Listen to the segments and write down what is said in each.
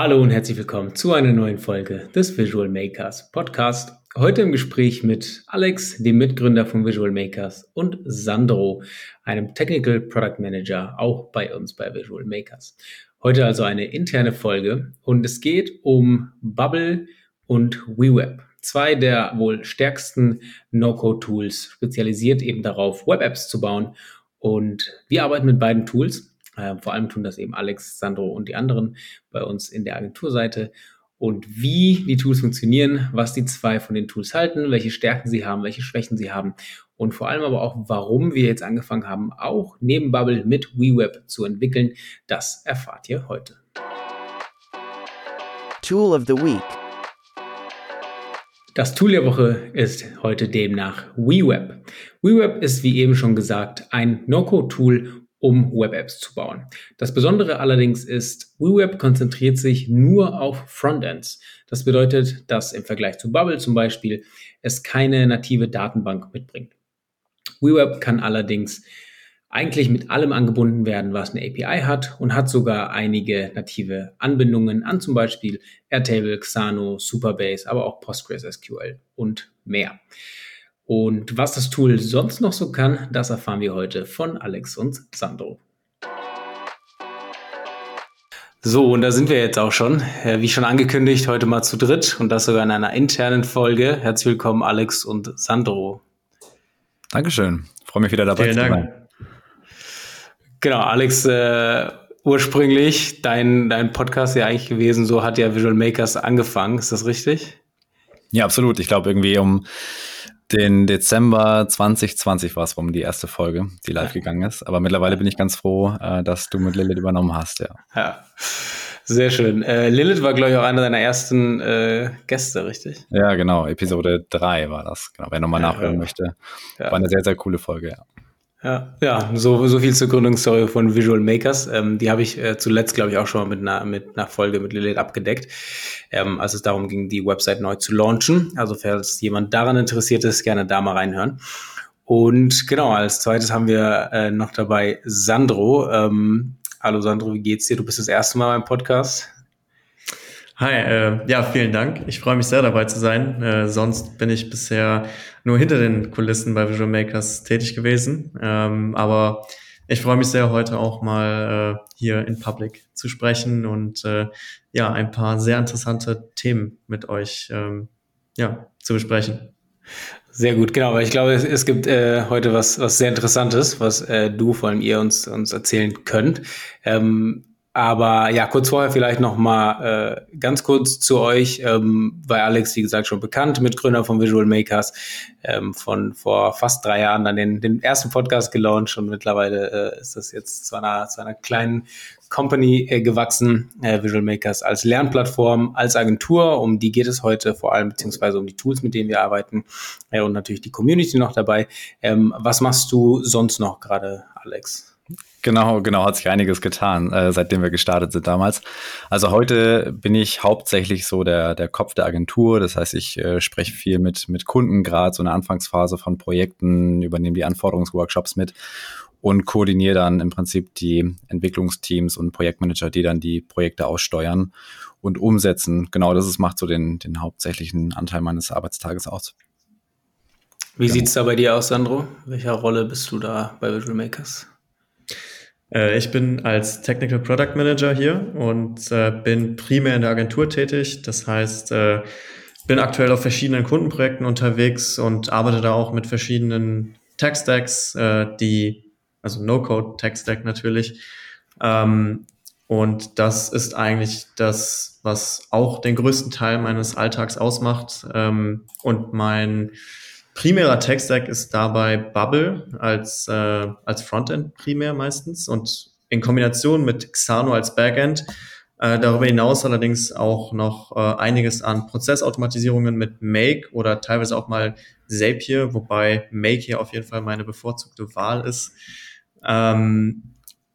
Hallo und herzlich willkommen zu einer neuen Folge des Visual Makers Podcast. Heute im Gespräch mit Alex, dem Mitgründer von Visual Makers, und Sandro, einem Technical Product Manager, auch bei uns bei Visual Makers. Heute also eine interne Folge und es geht um Bubble und WeWeb. Zwei der wohl stärksten No-Code-Tools, spezialisiert eben darauf, Web-Apps zu bauen. Und wir arbeiten mit beiden Tools. Äh, vor allem tun das eben Alex, Sandro und die anderen bei uns in der Agenturseite und wie die Tools funktionieren, was die zwei von den Tools halten, welche Stärken sie haben, welche Schwächen sie haben und vor allem aber auch, warum wir jetzt angefangen haben, auch neben Bubble mit WeWeb zu entwickeln, das erfahrt ihr heute. Tool of the Week. Das Tool der Woche ist heute demnach WeWeb. WeWeb ist, wie eben schon gesagt, ein No-Code-Tool, um Web-Apps zu bauen. Das Besondere allerdings ist, WeWeb konzentriert sich nur auf Frontends. Das bedeutet, dass im Vergleich zu Bubble zum Beispiel es keine native Datenbank mitbringt. WeWeb kann allerdings eigentlich mit allem angebunden werden, was eine API hat und hat sogar einige native Anbindungen an zum Beispiel Airtable, Xano, Supabase, aber auch PostgreSQL und mehr. Und was das Tool sonst noch so kann, das erfahren wir heute von Alex und Sandro. So, und da sind wir jetzt auch schon. Äh, wie schon angekündigt, heute mal zu dritt und das sogar in einer internen Folge. Herzlich willkommen, Alex und Sandro. Dankeschön. Freue mich wieder dabei Vielen zu sein. Dank. Genau, Alex, äh, ursprünglich dein, dein Podcast ja eigentlich gewesen, so hat ja Visual Makers angefangen. Ist das richtig? Ja, absolut. Ich glaube, irgendwie um den Dezember 2020 war es rum, die erste Folge, die live gegangen ist. Aber mittlerweile bin ich ganz froh, äh, dass du mit Lilith übernommen hast, ja. Ja. Sehr schön. Äh, Lilith war, glaube ich, auch einer deiner ersten äh, Gäste, richtig? Ja, genau. Episode 3 war das. Genau. Wer nochmal ja, nachhören ja. möchte. War eine sehr, sehr coole Folge, ja. Ja, ja so, so viel zur Gründungsstory von Visual Makers. Ähm, die habe ich äh, zuletzt, glaube ich, auch schon mal mit einer, mit einer Folge mit Lilith abgedeckt, ähm, als es darum ging, die Website neu zu launchen. Also falls jemand daran interessiert ist, gerne da mal reinhören. Und genau, als zweites haben wir äh, noch dabei Sandro. Ähm, hallo Sandro, wie geht's dir? Du bist das erste Mal beim Podcast. Hi, äh, ja, vielen Dank. Ich freue mich sehr dabei zu sein. Äh, sonst bin ich bisher nur hinter den Kulissen bei Visual Makers tätig gewesen. Ähm, aber ich freue mich sehr, heute auch mal äh, hier in Public zu sprechen und äh, ja, ein paar sehr interessante Themen mit euch ähm, ja, zu besprechen. Sehr gut, genau, weil ich glaube, es, es gibt äh, heute was, was sehr Interessantes, was äh, du, vor allem ihr uns, uns erzählen könnt. Ähm, aber ja, kurz vorher vielleicht noch mal äh, ganz kurz zu euch, ähm, weil Alex, wie gesagt, schon bekannt, Mitgründer von Visual Makers, ähm, von vor fast drei Jahren dann den, den ersten Podcast gelauncht und mittlerweile äh, ist das jetzt zu einer, zu einer kleinen Company äh, gewachsen, äh, Visual Makers als Lernplattform, als Agentur, um die geht es heute vor allem, beziehungsweise um die Tools, mit denen wir arbeiten äh, und natürlich die Community noch dabei. Ähm, was machst du sonst noch gerade, Alex? Genau, genau, hat sich einiges getan, äh, seitdem wir gestartet sind damals. Also heute bin ich hauptsächlich so der, der Kopf der Agentur. Das heißt, ich äh, spreche viel mit, mit Kunden, gerade so eine Anfangsphase von Projekten, übernehme die Anforderungsworkshops mit und koordiniere dann im Prinzip die Entwicklungsteams und Projektmanager, die dann die Projekte aussteuern und umsetzen. Genau das ist, macht so den, den hauptsächlichen Anteil meines Arbeitstages aus. Wie genau. sieht's da bei dir aus, Sandro? Welcher Rolle bist du da bei Visual Makers? Äh, ich bin als Technical Product Manager hier und äh, bin primär in der Agentur tätig. Das heißt, äh, bin aktuell auf verschiedenen Kundenprojekten unterwegs und arbeite da auch mit verschiedenen Tech-Stacks, die, also No-Code-Tech-Stack natürlich. Ähm, und das ist eigentlich das, was auch den größten Teil meines Alltags ausmacht. Ähm, und mein primärer Tech-Stack ist dabei Bubble als, äh, als Frontend primär meistens und in Kombination mit Xano als Backend. Äh, darüber hinaus allerdings auch noch äh, einiges an Prozessautomatisierungen mit Make oder teilweise auch mal Zapier, wobei Make hier auf jeden Fall meine bevorzugte Wahl ist. Ähm,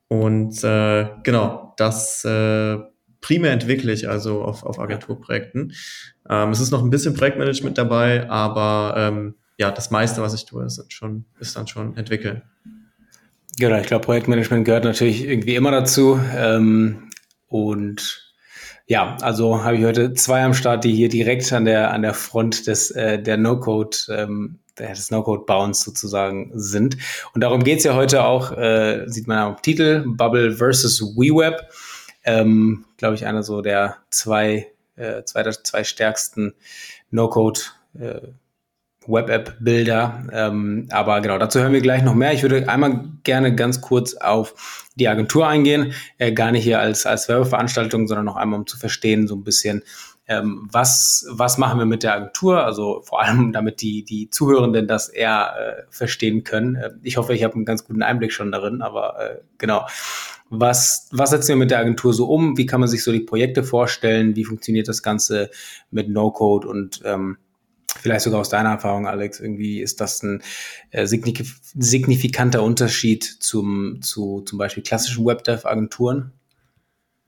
und äh, genau, das äh, primär entwickle ich also auf, auf Agenturprojekten. Ähm, es ist noch ein bisschen Projektmanagement dabei, aber ähm, ja, das meiste, was ich tue, ist, schon, ist dann schon entwickeln. Genau, ich glaube, Projektmanagement gehört natürlich irgendwie immer dazu. Ähm, und Ja, also habe ich heute zwei am Start, die hier direkt an der, an der Front des, äh, der No-Code, ähm, des No-Code-Bauens sozusagen sind. Und darum geht's ja heute auch, äh, sieht man am Titel, Bubble versus WeWeb. Ähm, Glaube ich, einer so der zwei, äh, zwei, zwei stärksten No-Code äh, Web-App-Bilder. Ähm, aber genau, dazu hören wir gleich noch mehr. Ich würde einmal gerne ganz kurz auf die Agentur eingehen. Äh, gar nicht hier als, als Werbeveranstaltung, sondern noch einmal, um zu verstehen, so ein bisschen, ähm, was, was machen wir mit der Agentur? Also vor allem, damit die, die Zuhörenden das eher äh, verstehen können. Äh, ich hoffe, ich habe einen ganz guten Einblick schon darin, aber äh, genau. Was, was setzen wir mit der Agentur so um? Wie kann man sich so die Projekte vorstellen? Wie funktioniert das Ganze mit No-Code und ähm, Vielleicht sogar aus deiner Erfahrung, Alex, irgendwie ist das ein äh, signifikanter Unterschied zum, zu zum Beispiel klassischen Webdev-Agenturen?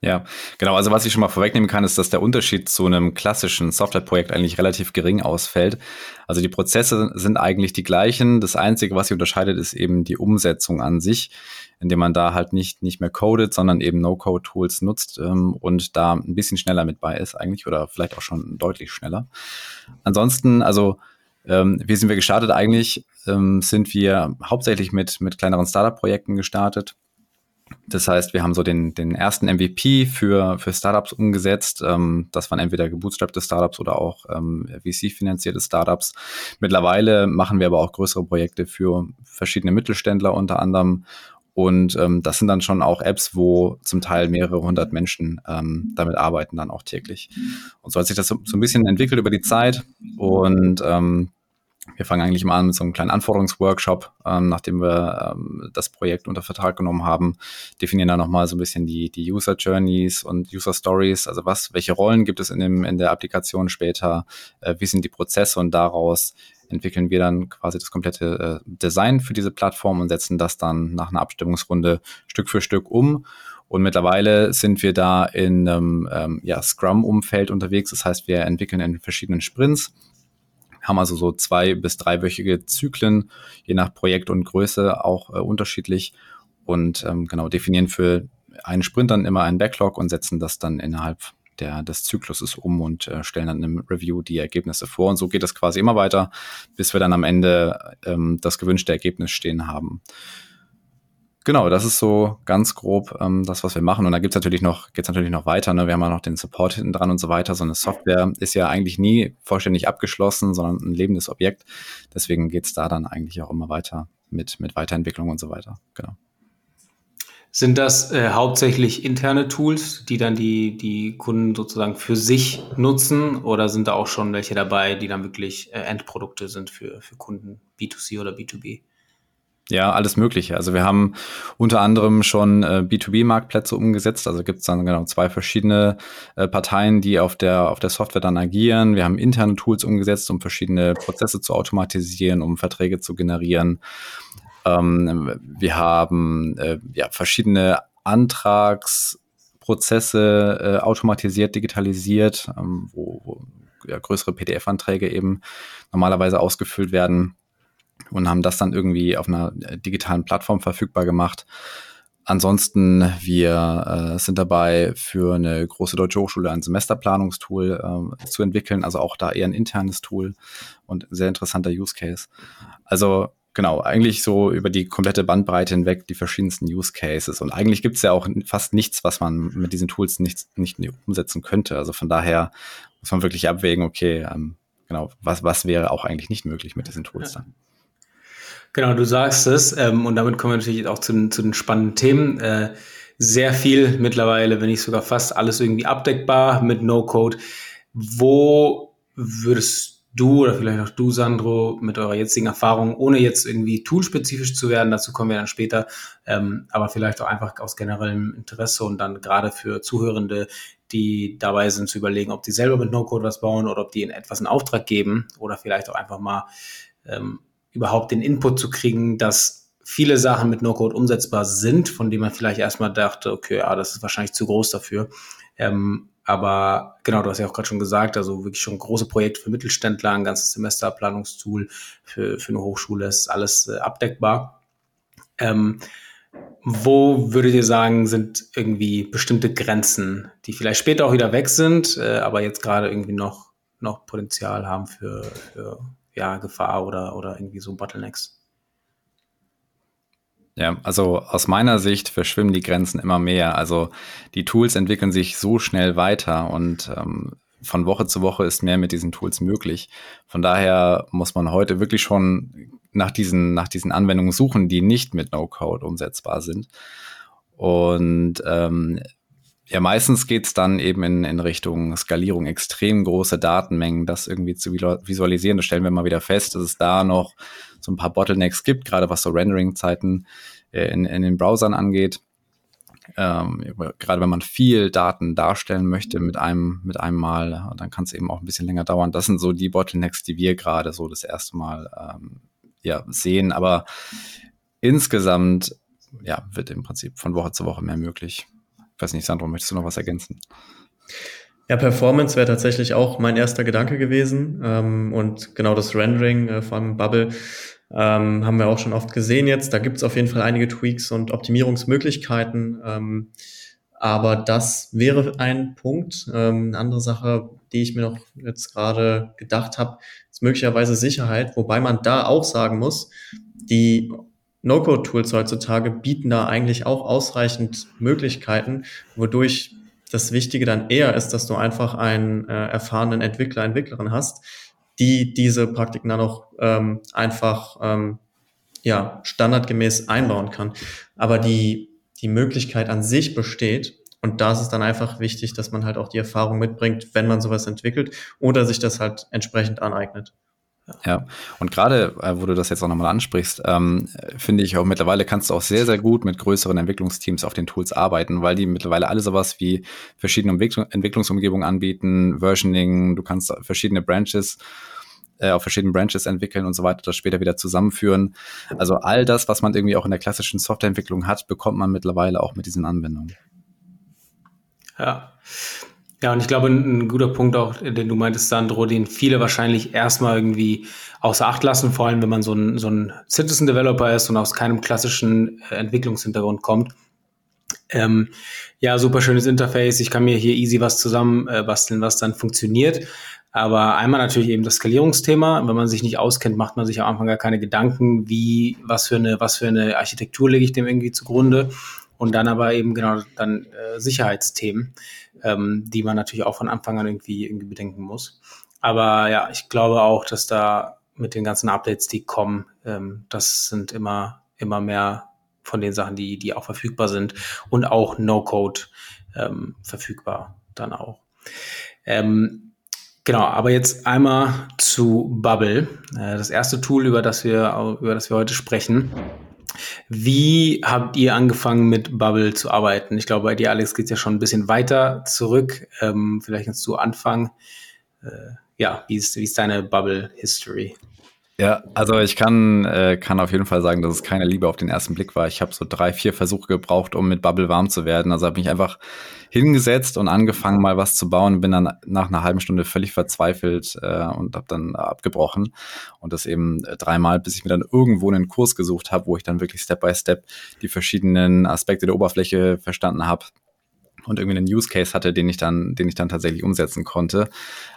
Ja, genau. Also was ich schon mal vorwegnehmen kann, ist, dass der Unterschied zu einem klassischen Softwareprojekt eigentlich relativ gering ausfällt. Also die Prozesse sind eigentlich die gleichen. Das Einzige, was sie unterscheidet, ist eben die Umsetzung an sich, indem man da halt nicht, nicht mehr codet, sondern eben No-Code-Tools nutzt ähm, und da ein bisschen schneller mit bei ist eigentlich oder vielleicht auch schon deutlich schneller. Ansonsten, also ähm, wie sind wir gestartet? Eigentlich ähm, sind wir hauptsächlich mit, mit kleineren Startup-Projekten gestartet das heißt, wir haben so den, den ersten MVP für, für Startups umgesetzt. Ähm, das waren entweder gebootstrappte Startups oder auch ähm, VC-finanzierte Startups. Mittlerweile machen wir aber auch größere Projekte für verschiedene Mittelständler unter anderem. Und ähm, das sind dann schon auch Apps, wo zum Teil mehrere hundert Menschen ähm, damit arbeiten, dann auch täglich. Und so hat sich das so, so ein bisschen entwickelt über die Zeit. Und ähm, wir fangen eigentlich mal an mit so einem kleinen Anforderungsworkshop, ähm, nachdem wir ähm, das Projekt unter Vertrag genommen haben, definieren dann nochmal so ein bisschen die, die User Journeys und User Stories, also was, welche Rollen gibt es in, dem, in der Applikation später, äh, wie sind die Prozesse und daraus entwickeln wir dann quasi das komplette äh, Design für diese Plattform und setzen das dann nach einer Abstimmungsrunde Stück für Stück um. Und mittlerweile sind wir da in einem ähm, ja, Scrum-Umfeld unterwegs. Das heißt, wir entwickeln in verschiedenen Sprints haben also so zwei- bis dreiwöchige Zyklen, je nach Projekt und Größe auch äh, unterschiedlich und ähm, genau definieren für einen Sprint dann immer einen Backlog und setzen das dann innerhalb der, des Zykluses um und äh, stellen dann im Review die Ergebnisse vor. Und so geht es quasi immer weiter, bis wir dann am Ende ähm, das gewünschte Ergebnis stehen haben. Genau, das ist so ganz grob ähm, das, was wir machen. Und da gibt's natürlich noch, geht's natürlich noch weiter. Ne? Wir haben ja noch den Support hinten dran und so weiter. So eine Software ist ja eigentlich nie vollständig abgeschlossen, sondern ein lebendes Objekt. Deswegen geht's da dann eigentlich auch immer weiter mit, mit Weiterentwicklung und so weiter. Genau. Sind das äh, hauptsächlich interne Tools, die dann die, die Kunden sozusagen für sich nutzen? Oder sind da auch schon welche dabei, die dann wirklich äh, Endprodukte sind für, für Kunden, B2C oder B2B? Ja, alles Mögliche. Also wir haben unter anderem schon äh, B2B-Marktplätze umgesetzt. Also gibt es dann genau zwei verschiedene äh, Parteien, die auf der, auf der Software dann agieren. Wir haben interne Tools umgesetzt, um verschiedene Prozesse zu automatisieren, um Verträge zu generieren. Ähm, wir haben äh, ja, verschiedene Antragsprozesse äh, automatisiert, digitalisiert, ähm, wo, wo ja, größere PDF-Anträge eben normalerweise ausgefüllt werden und haben das dann irgendwie auf einer äh, digitalen Plattform verfügbar gemacht. Ansonsten, wir äh, sind dabei, für eine große deutsche Hochschule ein Semesterplanungstool äh, zu entwickeln, also auch da eher ein internes Tool und sehr interessanter Use Case. Also genau, eigentlich so über die komplette Bandbreite hinweg die verschiedensten Use Cases. Und eigentlich gibt es ja auch fast nichts, was man mit diesen Tools nicht, nicht umsetzen könnte. Also von daher muss man wirklich abwägen, okay, ähm, genau, was, was wäre auch eigentlich nicht möglich mit diesen Tools dann. Genau, du sagst es. Ähm, und damit kommen wir natürlich auch zu, den, zu den spannenden Themen. Äh, sehr viel mittlerweile, wenn nicht sogar fast alles irgendwie abdeckbar mit No-Code. Wo würdest du oder vielleicht auch du, Sandro, mit eurer jetzigen Erfahrung, ohne jetzt irgendwie toolspezifisch zu werden, dazu kommen wir dann später, ähm, aber vielleicht auch einfach aus generellem Interesse und dann gerade für Zuhörende, die dabei sind zu überlegen, ob die selber mit No-Code was bauen oder ob die in etwas in Auftrag geben oder vielleicht auch einfach mal ähm, überhaupt den Input zu kriegen, dass viele Sachen mit No-Code umsetzbar sind, von denen man vielleicht erstmal dachte, okay, ja, das ist wahrscheinlich zu groß dafür. Ähm, aber genau, du hast ja auch gerade schon gesagt, also wirklich schon große Projekte für Mittelständler, ein ganzes Semesterplanungstool für, für eine Hochschule ist alles äh, abdeckbar. Ähm, wo würdet ihr sagen, sind irgendwie bestimmte Grenzen, die vielleicht später auch wieder weg sind, äh, aber jetzt gerade irgendwie noch, noch Potenzial haben für, für ja, Gefahr oder, oder irgendwie so Bottlenecks? Ja, also aus meiner Sicht verschwimmen die Grenzen immer mehr. Also die Tools entwickeln sich so schnell weiter und ähm, von Woche zu Woche ist mehr mit diesen Tools möglich. Von daher muss man heute wirklich schon nach diesen, nach diesen Anwendungen suchen, die nicht mit No-Code umsetzbar sind. Und ähm, ja, meistens geht's dann eben in, in Richtung Skalierung, extrem große Datenmengen, das irgendwie zu visualisieren. Das stellen wir mal wieder fest, dass es da noch so ein paar Bottlenecks gibt, gerade was so Rendering-Zeiten äh, in, in den Browsern angeht. Ähm, gerade wenn man viel Daten darstellen möchte mit einem, mit einem Mal, dann kann es eben auch ein bisschen länger dauern. Das sind so die Bottlenecks, die wir gerade so das erste Mal ähm, ja, sehen. Aber insgesamt ja, wird im Prinzip von Woche zu Woche mehr möglich. Ich weiß nicht, Sandro, möchtest du noch was ergänzen? Ja, Performance wäre tatsächlich auch mein erster Gedanke gewesen. Ähm, und genau das Rendering, äh, vor Bubble, ähm, haben wir auch schon oft gesehen jetzt. Da gibt es auf jeden Fall einige Tweaks und Optimierungsmöglichkeiten. Ähm, aber das wäre ein Punkt. Ähm, eine andere Sache, die ich mir noch jetzt gerade gedacht habe, ist möglicherweise Sicherheit, wobei man da auch sagen muss, die No-Code-Tools heutzutage bieten da eigentlich auch ausreichend Möglichkeiten, wodurch das Wichtige dann eher ist, dass du einfach einen äh, erfahrenen Entwickler, Entwicklerin hast, die diese Praktiken dann auch ähm, einfach ähm, ja, standardgemäß einbauen kann. Aber die, die Möglichkeit an sich besteht. Und da ist es dann einfach wichtig, dass man halt auch die Erfahrung mitbringt, wenn man sowas entwickelt oder sich das halt entsprechend aneignet. Ja, und gerade, äh, wo du das jetzt auch nochmal ansprichst, ähm, finde ich auch mittlerweile kannst du auch sehr, sehr gut mit größeren Entwicklungsteams auf den Tools arbeiten, weil die mittlerweile alle sowas wie verschiedene Entwicklungsumgebungen anbieten, Versioning, du kannst verschiedene Branches äh, auf verschiedenen Branches entwickeln und so weiter, das später wieder zusammenführen. Also all das, was man irgendwie auch in der klassischen Softwareentwicklung hat, bekommt man mittlerweile auch mit diesen Anwendungen. Ja. Ja, und ich glaube, ein, guter Punkt auch, den du meintest, Sandro, den viele wahrscheinlich erstmal irgendwie außer Acht lassen, vor allem wenn man so ein, so ein Citizen Developer ist und aus keinem klassischen äh, Entwicklungshintergrund kommt. Ähm, ja, super schönes Interface. Ich kann mir hier easy was zusammen äh, basteln, was dann funktioniert. Aber einmal natürlich eben das Skalierungsthema. Wenn man sich nicht auskennt, macht man sich am Anfang gar keine Gedanken, wie, was für eine, was für eine Architektur lege ich dem irgendwie zugrunde. Und dann aber eben genau dann äh, Sicherheitsthemen ähm, die man natürlich auch von Anfang an irgendwie, irgendwie bedenken muss. Aber ja, ich glaube auch, dass da mit den ganzen Updates, die kommen, ähm, das sind immer, immer mehr von den Sachen, die, die auch verfügbar sind und auch No-Code ähm, verfügbar dann auch. Ähm, genau, aber jetzt einmal zu Bubble, äh, das erste Tool, über das wir, über das wir heute sprechen. Wie habt ihr angefangen mit Bubble zu arbeiten? Ich glaube, bei dir, Alex, geht es ja schon ein bisschen weiter zurück. Ähm, vielleicht kannst du anfangen. Äh, ja, wie ist, wie ist deine Bubble-History? Ja, also ich kann, äh, kann auf jeden Fall sagen, dass es keine Liebe auf den ersten Blick war. Ich habe so drei, vier Versuche gebraucht, um mit Bubble warm zu werden. Also habe mich einfach hingesetzt und angefangen, mal was zu bauen. Bin dann nach einer halben Stunde völlig verzweifelt äh, und habe dann abgebrochen. Und das eben äh, dreimal, bis ich mir dann irgendwo einen Kurs gesucht habe, wo ich dann wirklich Step by Step die verschiedenen Aspekte der Oberfläche verstanden habe und irgendwie einen Use Case hatte, den ich dann, den ich dann tatsächlich umsetzen konnte.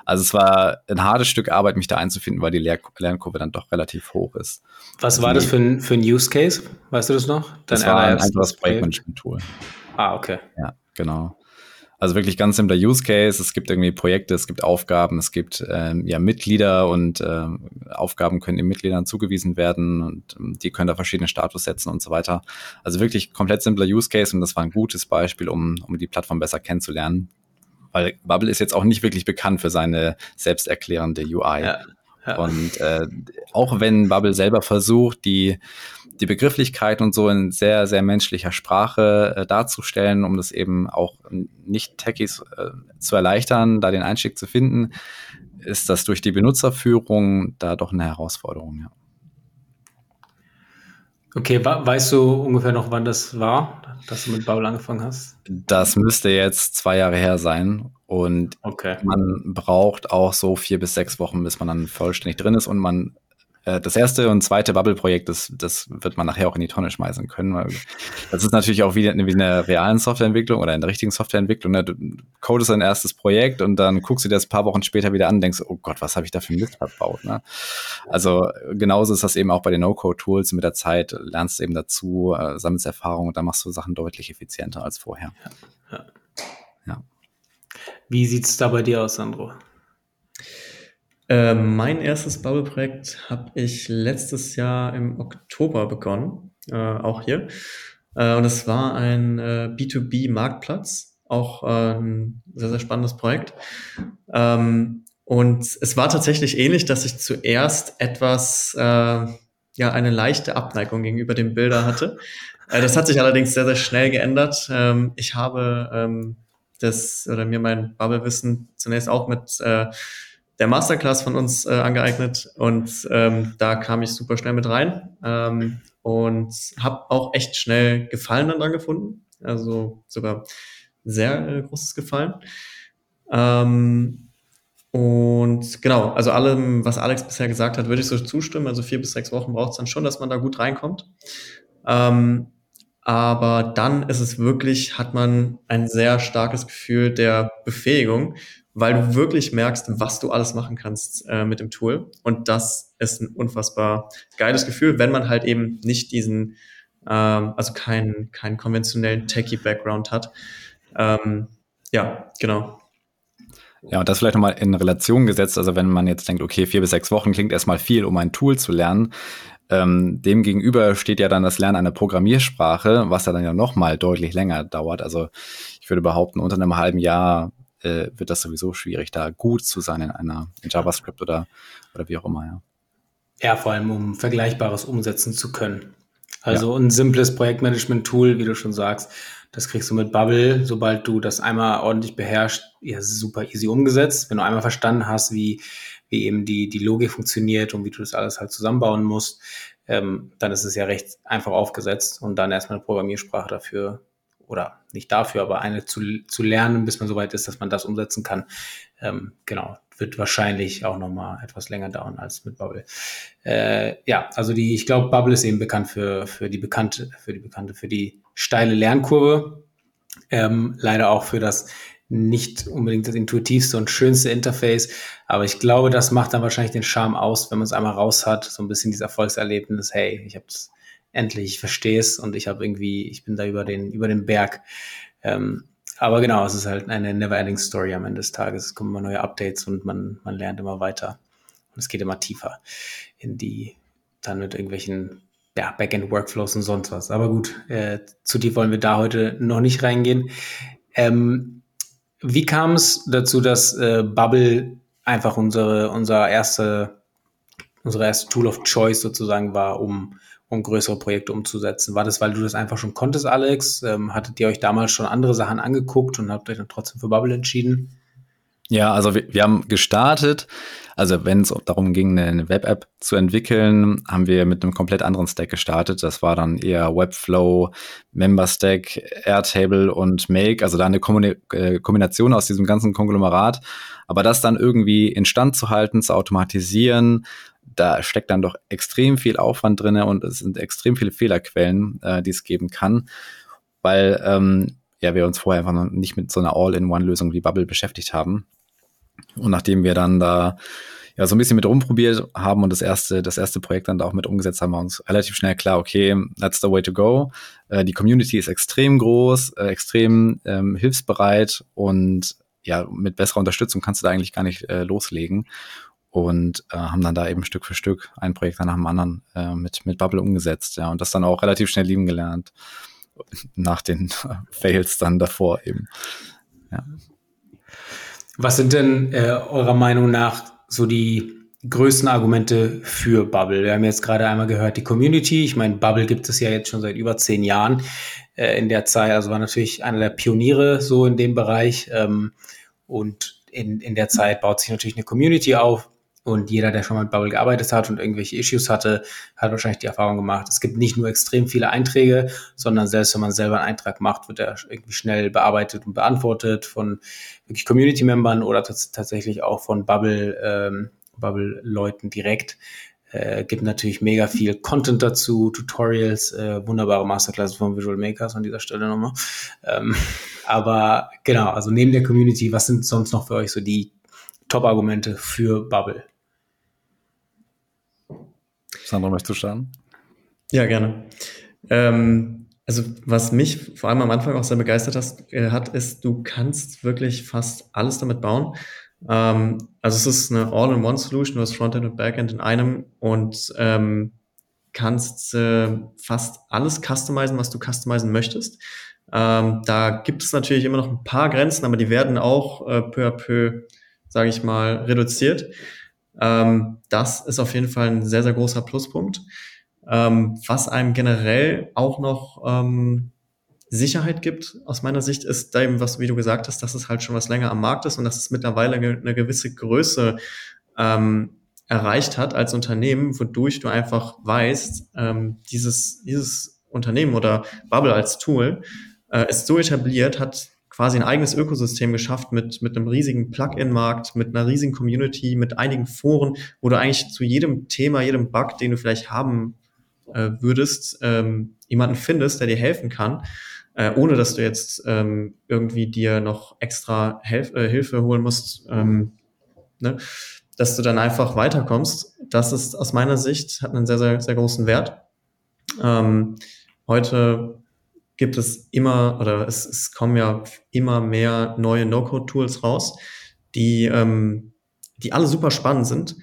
Also es war ein hartes Stück Arbeit, mich da einzufinden, weil die Lehr Lernkurve dann doch relativ hoch ist. Was also war das für ein, für ein Use Case? Weißt du das noch? Dein das war ein einfaches Projektmanagement-Tool. Ah, okay. Ja, genau. Also wirklich ganz simpler Use Case. Es gibt irgendwie Projekte, es gibt Aufgaben, es gibt ähm, ja Mitglieder und ähm, Aufgaben können den Mitgliedern zugewiesen werden und ähm, die können da verschiedene Status setzen und so weiter. Also wirklich komplett simpler Use Case und das war ein gutes Beispiel, um, um die Plattform besser kennenzulernen. Weil Bubble ist jetzt auch nicht wirklich bekannt für seine selbsterklärende UI. Ja. Und äh, auch wenn Bubble selber versucht, die, die Begrifflichkeit und so in sehr, sehr menschlicher Sprache äh, darzustellen, um das eben auch nicht-Techies äh, zu erleichtern, da den Einstieg zu finden, ist das durch die Benutzerführung da doch eine Herausforderung, ja. Okay, weißt du ungefähr noch, wann das war, dass du mit Bubble angefangen hast? Das müsste jetzt zwei Jahre her sein. Und okay. man braucht auch so vier bis sechs Wochen, bis man dann vollständig drin ist. Und man das erste und zweite Bubble-Projekt, das, das wird man nachher auch in die Tonne schmeißen können. Weil das ist natürlich auch wieder wie in der realen Softwareentwicklung oder in der richtigen Softwareentwicklung. Ne? Du codest ein erstes Projekt und dann guckst du dir das ein paar Wochen später wieder an und denkst, oh Gott, was habe ich da für Mist verbaut. Ne? Also genauso ist das eben auch bei den No-Code-Tools. Mit der Zeit lernst du eben dazu, äh, sammelst Erfahrung und dann machst du Sachen deutlich effizienter als vorher. Ja. ja. Wie sieht's da bei dir aus, Sandro? Äh, mein erstes Bubble-Projekt habe ich letztes Jahr im Oktober begonnen, äh, auch hier. Äh, und es war ein äh, B2B-Marktplatz, auch äh, ein sehr, sehr spannendes Projekt. Ähm, und es war tatsächlich ähnlich, dass ich zuerst etwas, äh, ja, eine leichte Abneigung gegenüber dem Bilder hatte. das hat sich allerdings sehr, sehr schnell geändert. Ähm, ich habe ähm, das oder mir mein Bubble-Wissen zunächst auch mit der Masterclass von uns äh, angeeignet und ähm, da kam ich super schnell mit rein ähm, und habe auch echt schnell Gefallen daran gefunden, also sogar sehr äh, großes Gefallen. Ähm, und genau, also allem, was Alex bisher gesagt hat, würde ich so zustimmen. Also vier bis sechs Wochen braucht es dann schon, dass man da gut reinkommt. Ähm, aber dann ist es wirklich, hat man ein sehr starkes Gefühl der Befähigung weil du wirklich merkst, was du alles machen kannst äh, mit dem Tool. Und das ist ein unfassbar geiles Gefühl, wenn man halt eben nicht diesen, ähm, also keinen, keinen konventionellen Techie-Background hat. Ähm, ja, genau. Ja, und das vielleicht nochmal in Relation gesetzt. Also wenn man jetzt denkt, okay, vier bis sechs Wochen klingt erstmal viel, um ein Tool zu lernen. Ähm, dem gegenüber steht ja dann das Lernen einer Programmiersprache, was ja dann ja nochmal deutlich länger dauert. Also ich würde behaupten, unter einem halben Jahr äh, wird das sowieso schwierig, da gut zu sein in einer in JavaScript oder, oder wie auch immer, ja. Ja, vor allem um Vergleichbares umsetzen zu können. Also ja. ein simples Projektmanagement-Tool, wie du schon sagst, das kriegst du mit Bubble, sobald du das einmal ordentlich beherrschst, ja, super easy umgesetzt. Wenn du einmal verstanden hast, wie, wie eben die, die Logik funktioniert und wie du das alles halt zusammenbauen musst, ähm, dann ist es ja recht einfach aufgesetzt und dann erstmal eine Programmiersprache dafür oder nicht dafür, aber eine zu, zu lernen, bis man soweit ist, dass man das umsetzen kann. Ähm, genau, wird wahrscheinlich auch nochmal etwas länger dauern als mit Bubble. Äh, ja, also die, ich glaube, Bubble ist eben bekannt für, für die bekannte, für die bekannte, für die steile Lernkurve. Ähm, leider auch für das nicht unbedingt das intuitivste und schönste Interface, aber ich glaube, das macht dann wahrscheinlich den Charme aus, wenn man es einmal raus hat, so ein bisschen dieses Erfolgserlebnis, hey, ich habe es endlich, ich verstehe es und ich habe irgendwie, ich bin da über den, über den Berg. Ähm, aber genau, es ist halt eine never-ending Story am Ende des Tages. Es kommen immer neue Updates und man, man lernt immer weiter. Und es geht immer tiefer in die, dann mit irgendwelchen ja, Backend-Workflows und sonst was. Aber gut, äh, zu tief wollen wir da heute noch nicht reingehen. Ähm, wie kam es dazu, dass äh, Bubble einfach unsere, unser erste, unsere erste Tool of Choice sozusagen war, um um größere Projekte umzusetzen? War das, weil du das einfach schon konntest, Alex? Ähm, hattet ihr euch damals schon andere Sachen angeguckt und habt euch dann trotzdem für Bubble entschieden? Ja, also wir, wir haben gestartet. Also wenn es darum ging, eine Web-App zu entwickeln, haben wir mit einem komplett anderen Stack gestartet. Das war dann eher Webflow, Member-Stack, Airtable und Make. Also da eine äh, Kombination aus diesem ganzen Konglomerat. Aber das dann irgendwie instand zu halten, zu automatisieren, da steckt dann doch extrem viel Aufwand drin und es sind extrem viele Fehlerquellen, äh, die es geben kann, weil ähm, ja, wir uns vorher einfach noch nicht mit so einer All-in-One-Lösung wie Bubble beschäftigt haben. Und nachdem wir dann da ja so ein bisschen mit rumprobiert haben und das erste, das erste Projekt dann da auch mit umgesetzt haben, war uns relativ schnell klar, okay, that's the way to go. Äh, die Community ist extrem groß, äh, extrem ähm, hilfsbereit und ja, mit besserer Unterstützung kannst du da eigentlich gar nicht äh, loslegen und äh, haben dann da eben Stück für Stück ein Projekt nach dem anderen äh, mit, mit Bubble umgesetzt, ja, und das dann auch relativ schnell lieben gelernt, nach den Fails dann davor eben. Ja. Was sind denn äh, eurer Meinung nach so die größten Argumente für Bubble? Wir haben jetzt gerade einmal gehört, die Community. Ich meine, Bubble gibt es ja jetzt schon seit über zehn Jahren äh, in der Zeit. Also war natürlich einer der Pioniere so in dem Bereich. Ähm, und in, in der Zeit baut sich natürlich eine Community auf. Und jeder, der schon mal mit Bubble gearbeitet hat und irgendwelche Issues hatte, hat wahrscheinlich die Erfahrung gemacht. Es gibt nicht nur extrem viele Einträge, sondern selbst wenn man selber einen Eintrag macht, wird er irgendwie schnell bearbeitet und beantwortet von wirklich Community-Membern oder tatsächlich auch von Bubble, ähm, Bubble-Leuten direkt. Äh, gibt natürlich mega viel Content dazu, Tutorials, äh, wunderbare Masterclasses von Visual Makers an dieser Stelle nochmal. Ähm, aber genau, also neben der Community, was sind sonst noch für euch so die Top-Argumente für Bubble? Sandro, möchtest du starten? Ja, gerne. Ähm, also was mich vor allem am Anfang auch sehr begeistert hast, äh, hat, ist, du kannst wirklich fast alles damit bauen. Ähm, also es ist eine All-in-One-Solution, du hast Frontend und Backend in einem und ähm, kannst äh, fast alles customizen, was du customizen möchtest. Ähm, da gibt es natürlich immer noch ein paar Grenzen, aber die werden auch äh, peu à peu, sage ich mal, reduziert. Ähm, das ist auf jeden Fall ein sehr, sehr großer Pluspunkt. Ähm, was einem generell auch noch ähm, Sicherheit gibt, aus meiner Sicht, ist eben, was, wie du gesagt hast, dass es halt schon was länger am Markt ist und dass es mittlerweile eine gewisse Größe ähm, erreicht hat als Unternehmen, wodurch du einfach weißt, ähm, dieses, dieses Unternehmen oder Bubble als Tool äh, ist so etabliert, hat quasi ein eigenes Ökosystem geschafft mit, mit einem riesigen Plugin-Markt, mit einer riesigen Community, mit einigen Foren, wo du eigentlich zu jedem Thema, jedem Bug, den du vielleicht haben äh, würdest, ähm, jemanden findest, der dir helfen kann äh, ohne dass du jetzt ähm, irgendwie dir noch extra Helf äh, Hilfe holen musst, ähm, ne? dass du dann einfach weiterkommst. Das ist aus meiner Sicht, hat einen sehr, sehr, sehr großen Wert. Ähm, heute gibt es immer oder es, es kommen ja immer mehr neue No-Code-Tools raus, die, ähm, die alle super spannend sind.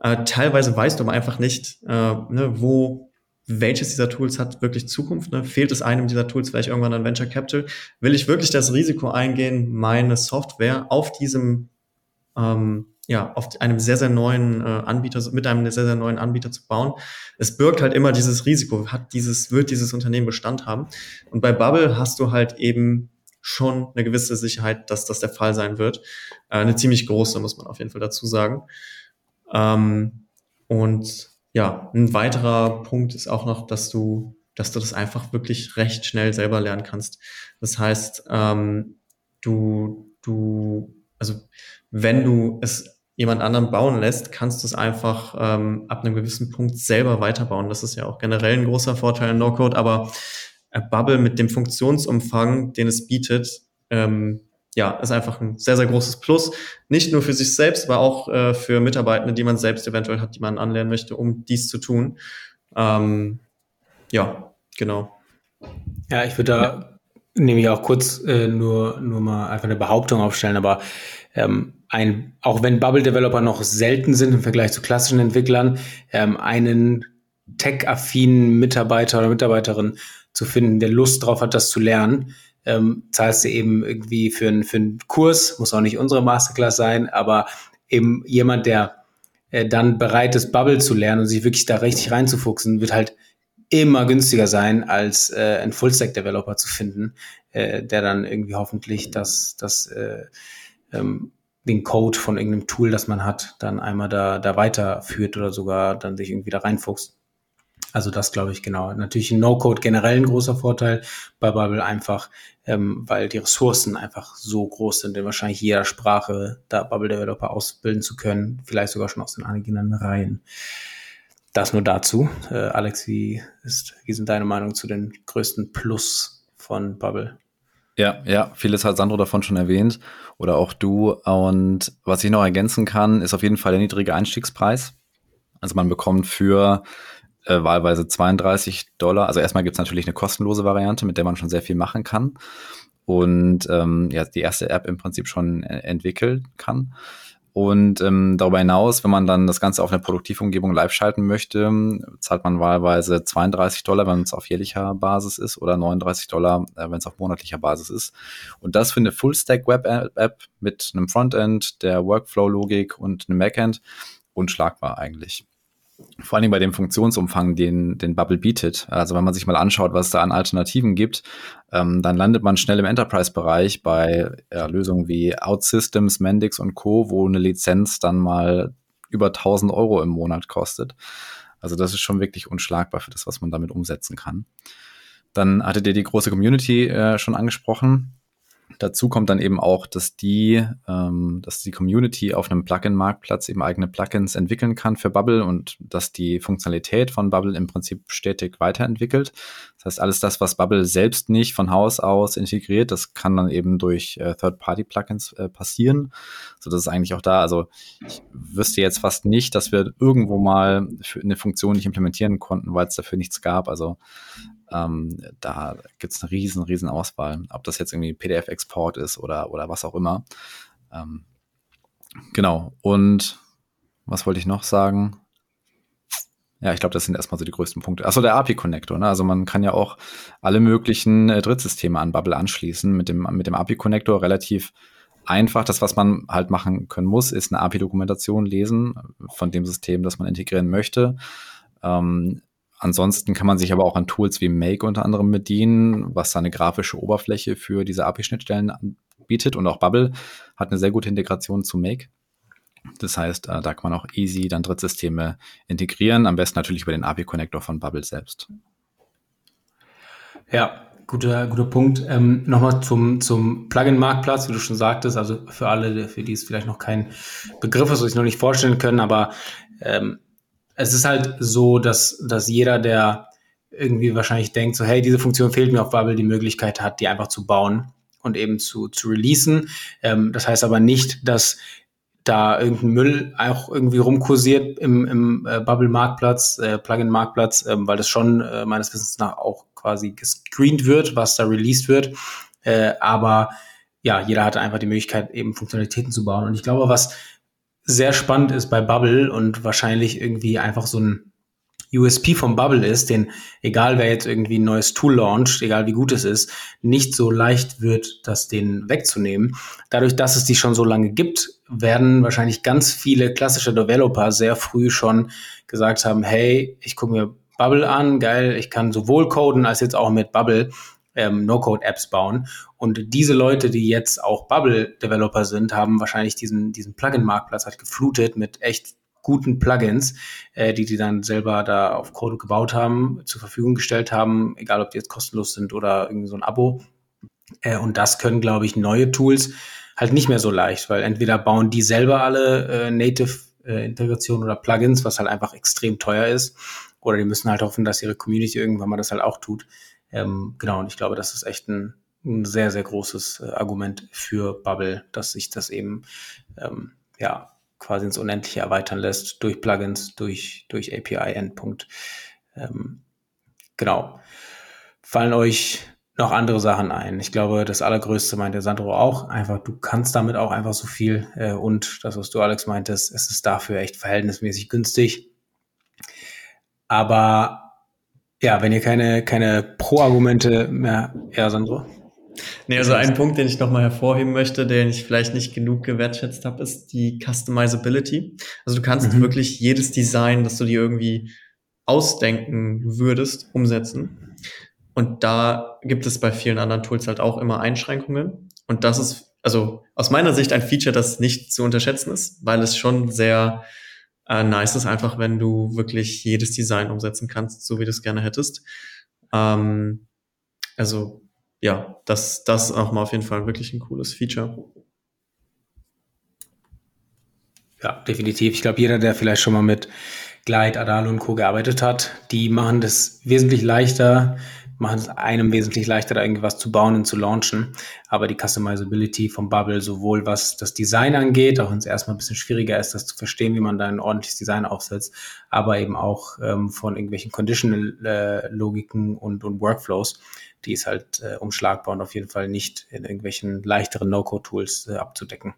Äh, teilweise weißt du aber einfach nicht, äh, ne, wo welches dieser Tools hat wirklich Zukunft? Ne? Fehlt es einem dieser Tools vielleicht irgendwann an Venture Capital? Will ich wirklich das Risiko eingehen, meine Software auf diesem, ähm, ja, auf einem sehr, sehr neuen äh, Anbieter, mit einem sehr, sehr neuen Anbieter zu bauen? Es birgt halt immer dieses Risiko, hat dieses, wird dieses Unternehmen Bestand haben? Und bei Bubble hast du halt eben schon eine gewisse Sicherheit, dass das der Fall sein wird. Äh, eine ziemlich große, muss man auf jeden Fall dazu sagen. Ähm, und ja, ein weiterer Punkt ist auch noch, dass du, dass du das einfach wirklich recht schnell selber lernen kannst. Das heißt, ähm, du, du, also wenn du es jemand anderen bauen lässt, kannst du es einfach ähm, ab einem gewissen Punkt selber weiterbauen. Das ist ja auch generell ein großer Vorteil in No-Code, aber Bubble mit dem Funktionsumfang, den es bietet, ähm, ja, ist einfach ein sehr, sehr großes Plus. Nicht nur für sich selbst, aber auch äh, für Mitarbeitende, die man selbst eventuell hat, die man anlernen möchte, um dies zu tun. Ähm, ja, genau. Ja, ich würde da ja. nämlich auch kurz äh, nur, nur mal einfach eine Behauptung aufstellen, aber ähm, ein, auch wenn Bubble-Developer noch selten sind im Vergleich zu klassischen Entwicklern, ähm, einen tech-affinen Mitarbeiter oder Mitarbeiterin zu finden, der Lust drauf hat, das zu lernen, ähm, zahlst du eben irgendwie für, einen für einen Kurs, muss auch nicht unsere Masterclass sein, aber eben jemand, der äh, dann bereit ist, Bubble zu lernen und sich wirklich da richtig reinzufuchsen, wird halt immer günstiger sein, als äh, ein Full-Stack-Developer zu finden, äh, der dann irgendwie hoffentlich das, das äh, ähm, den Code von irgendeinem Tool, das man hat, dann einmal da, da weiterführt oder sogar dann sich irgendwie da reinfuchst. Also das glaube ich genau. Natürlich ein No-Code generell ein großer Vorteil bei Bubble einfach, ähm, weil die Ressourcen einfach so groß sind, in wahrscheinlich jeder Sprache da Bubble Developer ausbilden zu können, vielleicht sogar schon aus den eigenen Reihen. Das nur dazu. Äh, Alex, wie, ist, wie sind deine Meinung zu den größten Plus von Bubble? Ja, ja, vieles hat Sandro davon schon erwähnt oder auch du. Und was ich noch ergänzen kann, ist auf jeden Fall der niedrige Einstiegspreis. Also man bekommt für äh, wahlweise 32 Dollar. Also erstmal gibt es natürlich eine kostenlose Variante, mit der man schon sehr viel machen kann und ähm, ja, die erste App im Prinzip schon äh, entwickeln kann. Und ähm, darüber hinaus, wenn man dann das Ganze auf einer Produktivumgebung live schalten möchte, zahlt man wahlweise 32 Dollar, wenn es auf jährlicher Basis ist, oder 39 Dollar, äh, wenn es auf monatlicher Basis ist. Und das für eine Full-Stack-Web-App mit einem Frontend, der Workflow-Logik und einem Backend unschlagbar eigentlich vor allen Dingen bei dem Funktionsumfang, den, den Bubble bietet. Also wenn man sich mal anschaut, was da an Alternativen gibt, ähm, dann landet man schnell im Enterprise-Bereich bei ja, Lösungen wie OutSystems, Mendix und Co., wo eine Lizenz dann mal über 1000 Euro im Monat kostet. Also das ist schon wirklich unschlagbar für das, was man damit umsetzen kann. Dann hattet ihr die große Community äh, schon angesprochen. Dazu kommt dann eben auch, dass die, ähm, dass die Community auf einem Plugin-Marktplatz eben eigene Plugins entwickeln kann für Bubble und dass die Funktionalität von Bubble im Prinzip stetig weiterentwickelt. Das heißt, alles das, was Bubble selbst nicht von Haus aus integriert, das kann dann eben durch äh, Third-Party-Plugins äh, passieren. So dass es eigentlich auch da, also ich wüsste jetzt fast nicht, dass wir irgendwo mal eine Funktion nicht implementieren konnten, weil es dafür nichts gab. Also ähm, da gibt es eine riesen, riesen Auswahl, ob das jetzt irgendwie PDF-Export ist oder, oder was auch immer. Ähm, genau. Und was wollte ich noch sagen? Ja, ich glaube, das sind erstmal so die größten Punkte. Achso, der API-Connector. Ne? Also man kann ja auch alle möglichen äh, Drittsysteme an Bubble anschließen mit dem, mit dem API-Connector relativ einfach. Das, was man halt machen können muss, ist eine API-Dokumentation lesen von dem System, das man integrieren möchte. Ähm, Ansonsten kann man sich aber auch an Tools wie Make unter anderem bedienen, was da eine grafische Oberfläche für diese API-Schnittstellen anbietet. Und auch Bubble hat eine sehr gute Integration zu Make. Das heißt, äh, da kann man auch easy dann Drittsysteme integrieren, am besten natürlich über den API-Connector von Bubble selbst. Ja, guter, guter Punkt. Ähm, Nochmal zum, zum Plugin-Marktplatz, wie du schon sagtest, also für alle, für die es vielleicht noch kein Begriff ist, was sich noch nicht vorstellen können, aber ähm, es ist halt so, dass, dass jeder, der irgendwie wahrscheinlich denkt, so, hey, diese Funktion fehlt mir auf Bubble, die Möglichkeit hat, die einfach zu bauen und eben zu, zu releasen. Ähm, das heißt aber nicht, dass da irgendein Müll auch irgendwie rumkursiert im, im äh, Bubble-Marktplatz, äh, Plugin-Marktplatz, ähm, weil das schon äh, meines Wissens nach auch quasi gescreent wird, was da released wird. Äh, aber ja, jeder hat einfach die Möglichkeit, eben Funktionalitäten zu bauen. Und ich glaube, was sehr spannend ist bei Bubble und wahrscheinlich irgendwie einfach so ein USP vom Bubble ist, den, egal wer jetzt irgendwie ein neues Tool launcht, egal wie gut es ist, nicht so leicht wird, das den wegzunehmen. Dadurch, dass es die schon so lange gibt, werden wahrscheinlich ganz viele klassische Developer sehr früh schon gesagt haben, hey, ich gucke mir Bubble an, geil, ich kann sowohl coden als jetzt auch mit Bubble ähm, No-Code-Apps bauen. Und diese Leute, die jetzt auch Bubble-Developer sind, haben wahrscheinlich diesen, diesen Plugin-Marktplatz halt geflutet mit echt guten Plugins, äh, die die dann selber da auf Code gebaut haben, zur Verfügung gestellt haben, egal ob die jetzt kostenlos sind oder irgendwie so ein Abo. Äh, und das können, glaube ich, neue Tools halt nicht mehr so leicht, weil entweder bauen die selber alle äh, Native äh, Integration oder Plugins, was halt einfach extrem teuer ist, oder die müssen halt hoffen, dass ihre Community irgendwann mal das halt auch tut. Ähm, genau, und ich glaube, das ist echt ein, ein sehr, sehr großes äh, Argument für Bubble, dass sich das eben ähm, ja quasi ins Unendliche erweitern lässt durch Plugins, durch, durch API-Endpunkt. Ähm, genau. Fallen euch noch andere Sachen ein? Ich glaube, das Allergrößte meint der Sandro auch. Einfach, du kannst damit auch einfach so viel. Äh, und das, was du, Alex, meintest, es ist dafür echt verhältnismäßig günstig. Aber ja, wenn ihr keine, keine Pro-Argumente mehr, ja, Sandro? Nee, also ein Punkt, den ich nochmal hervorheben möchte, den ich vielleicht nicht genug gewertschätzt habe, ist die Customizability. Also du kannst mhm. wirklich jedes Design, das du dir irgendwie ausdenken würdest, umsetzen. Und da gibt es bei vielen anderen Tools halt auch immer Einschränkungen. Und das ist also aus meiner Sicht ein Feature, das nicht zu unterschätzen ist, weil es schon sehr äh, nice ist einfach, wenn du wirklich jedes Design umsetzen kannst, so wie du es gerne hättest. Ähm, also ja, das, das ist auch mal auf jeden Fall wirklich ein cooles Feature. Ja, definitiv. Ich glaube, jeder, der vielleicht schon mal mit Glide, Adalo und Co. gearbeitet hat, die machen das wesentlich leichter, machen es einem wesentlich leichter, da irgendwas zu bauen und zu launchen. Aber die Customizability vom Bubble, sowohl was das Design angeht, auch wenn es erstmal ein bisschen schwieriger ist, das zu verstehen, wie man da ein ordentliches Design aufsetzt, aber eben auch ähm, von irgendwelchen Conditional-Logiken äh, und, und Workflows, die ist halt äh, umschlagbar und auf jeden Fall nicht in irgendwelchen leichteren No-Code-Tools äh, abzudecken.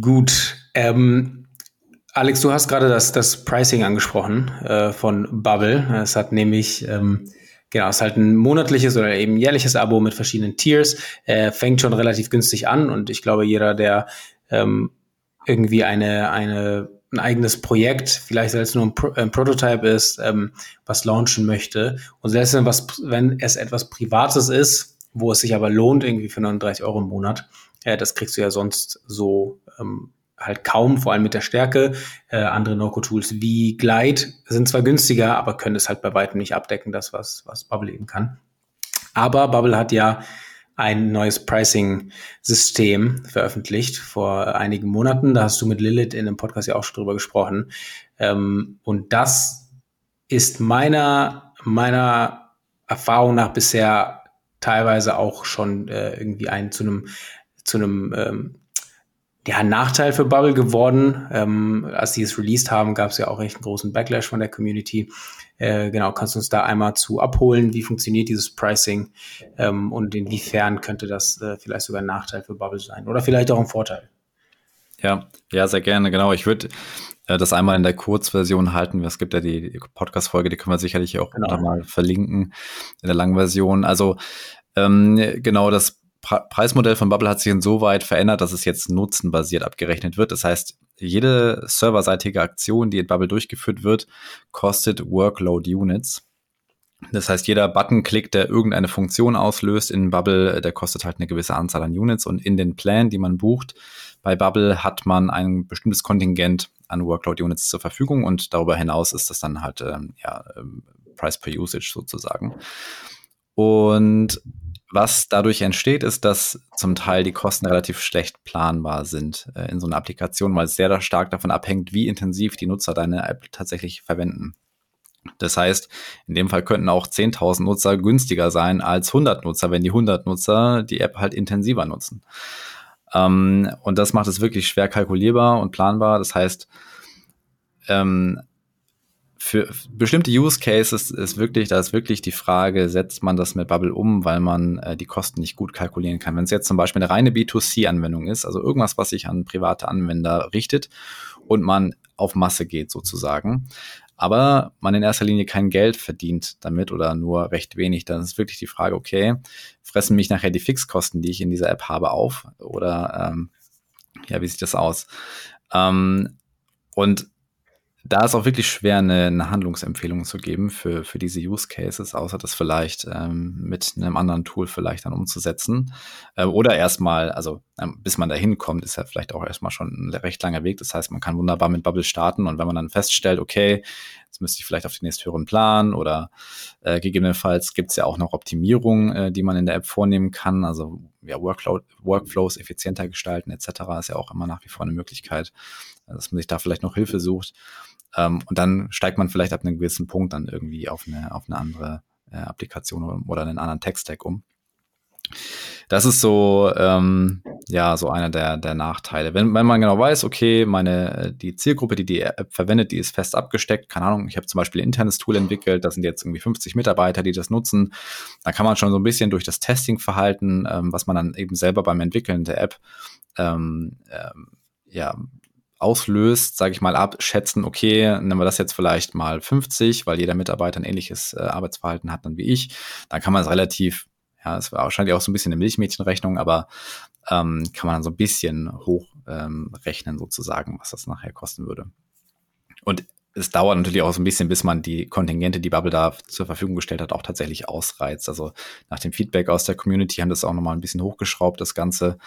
Gut. Ähm, Alex, du hast gerade das, das Pricing angesprochen äh, von Bubble. Es hat nämlich, ähm, genau, es ist halt ein monatliches oder eben jährliches Abo mit verschiedenen Tiers. Äh, fängt schon relativ günstig an und ich glaube, jeder, der ähm, irgendwie eine, eine, ein eigenes Projekt, vielleicht als nur ein, Pro ein Prototype ist, ähm, was launchen möchte und selbst wenn, was, wenn es etwas Privates ist, wo es sich aber lohnt, irgendwie für 39 Euro im Monat, äh, das kriegst du ja sonst so ähm, halt kaum, vor allem mit der Stärke. Äh, andere No-Code-Tools wie Glide sind zwar günstiger, aber können es halt bei weitem nicht abdecken, das, was, was Bubble eben kann. Aber Bubble hat ja ein neues Pricing-System veröffentlicht vor einigen Monaten. Da hast du mit Lilith in einem Podcast ja auch schon drüber gesprochen. Ähm, und das ist meiner, meiner Erfahrung nach bisher teilweise auch schon äh, irgendwie ein zu einem zu einem ähm, ja, Nachteil für Bubble geworden. Ähm, als die es released haben, gab es ja auch echt einen großen Backlash von der Community. Äh, genau, kannst du uns da einmal zu abholen? Wie funktioniert dieses Pricing ähm, und inwiefern könnte das äh, vielleicht sogar ein Nachteil für Bubble sein oder vielleicht auch ein Vorteil? Ja, ja, sehr gerne. Genau. Ich würde äh, das einmal in der Kurzversion halten. Es gibt ja die Podcast-Folge, die können wir sicherlich auch genau. mal verlinken in der langen Version. Also ähm, genau, das Preismodell von Bubble hat sich insoweit verändert, dass es jetzt nutzenbasiert abgerechnet wird. Das heißt, jede serverseitige Aktion, die in Bubble durchgeführt wird, kostet Workload Units. Das heißt, jeder Buttonklick, der irgendeine Funktion auslöst in Bubble, der kostet halt eine gewisse Anzahl an Units. Und in den Plan, die man bucht, bei Bubble hat man ein bestimmtes Kontingent an Workload Units zur Verfügung und darüber hinaus ist das dann halt ähm, ja, ähm, Price per Usage sozusagen. Und was dadurch entsteht, ist, dass zum Teil die Kosten relativ schlecht planbar sind äh, in so einer Applikation, weil es sehr stark davon abhängt, wie intensiv die Nutzer deine App tatsächlich verwenden. Das heißt, in dem Fall könnten auch 10.000 Nutzer günstiger sein als 100 Nutzer, wenn die 100 Nutzer die App halt intensiver nutzen. Ähm, und das macht es wirklich schwer kalkulierbar und planbar. Das heißt, ähm, für bestimmte Use Cases ist wirklich, da ist wirklich die Frage, setzt man das mit Bubble um, weil man äh, die Kosten nicht gut kalkulieren kann. Wenn es jetzt zum Beispiel eine reine B2C-Anwendung ist, also irgendwas, was sich an private Anwender richtet und man auf Masse geht sozusagen, aber man in erster Linie kein Geld verdient damit oder nur recht wenig, dann ist wirklich die Frage, okay, fressen mich nachher die Fixkosten, die ich in dieser App habe, auf oder ähm, ja, wie sieht das aus? Ähm, und da ist auch wirklich schwer, eine, eine, Handlungsempfehlung zu geben für, für diese Use Cases, außer das vielleicht ähm, mit einem anderen Tool vielleicht dann umzusetzen. Äh, oder erstmal, also ähm, bis man da hinkommt, ist ja vielleicht auch erstmal schon ein recht langer Weg. Das heißt, man kann wunderbar mit Bubble starten und wenn man dann feststellt, okay, müsste ich vielleicht auf den nächsthöheren Plan oder äh, gegebenenfalls gibt es ja auch noch Optimierungen, äh, die man in der App vornehmen kann. Also ja, Workload, Workflows effizienter gestalten etc. ist ja auch immer nach wie vor eine Möglichkeit, dass man sich da vielleicht noch Hilfe sucht. Ähm, und dann steigt man vielleicht ab einem gewissen Punkt dann irgendwie auf eine, auf eine andere äh, Applikation oder einen anderen Tech-Stack um. Das ist so, ähm, ja, so einer der, der Nachteile. Wenn, wenn man genau weiß, okay, meine, die Zielgruppe, die die App verwendet, die ist fest abgesteckt. Keine Ahnung, ich habe zum Beispiel ein internes Tool entwickelt, das sind jetzt irgendwie 50 Mitarbeiter, die das nutzen. Da kann man schon so ein bisschen durch das Testing-Verhalten, ähm, was man dann eben selber beim Entwickeln der App ähm, ähm, ja, auslöst, sage ich mal, abschätzen, okay, nehmen wir das jetzt vielleicht mal 50, weil jeder Mitarbeiter ein ähnliches äh, Arbeitsverhalten hat dann wie ich, dann kann man es relativ, ja, es war wahrscheinlich auch so ein bisschen eine Milchmädchenrechnung, aber ähm, kann man dann so ein bisschen hochrechnen ähm, sozusagen, was das nachher kosten würde. Und es dauert natürlich auch so ein bisschen, bis man die Kontingente, die Bubble da zur Verfügung gestellt hat, auch tatsächlich ausreizt. Also nach dem Feedback aus der Community haben das auch nochmal ein bisschen hochgeschraubt, das Ganze.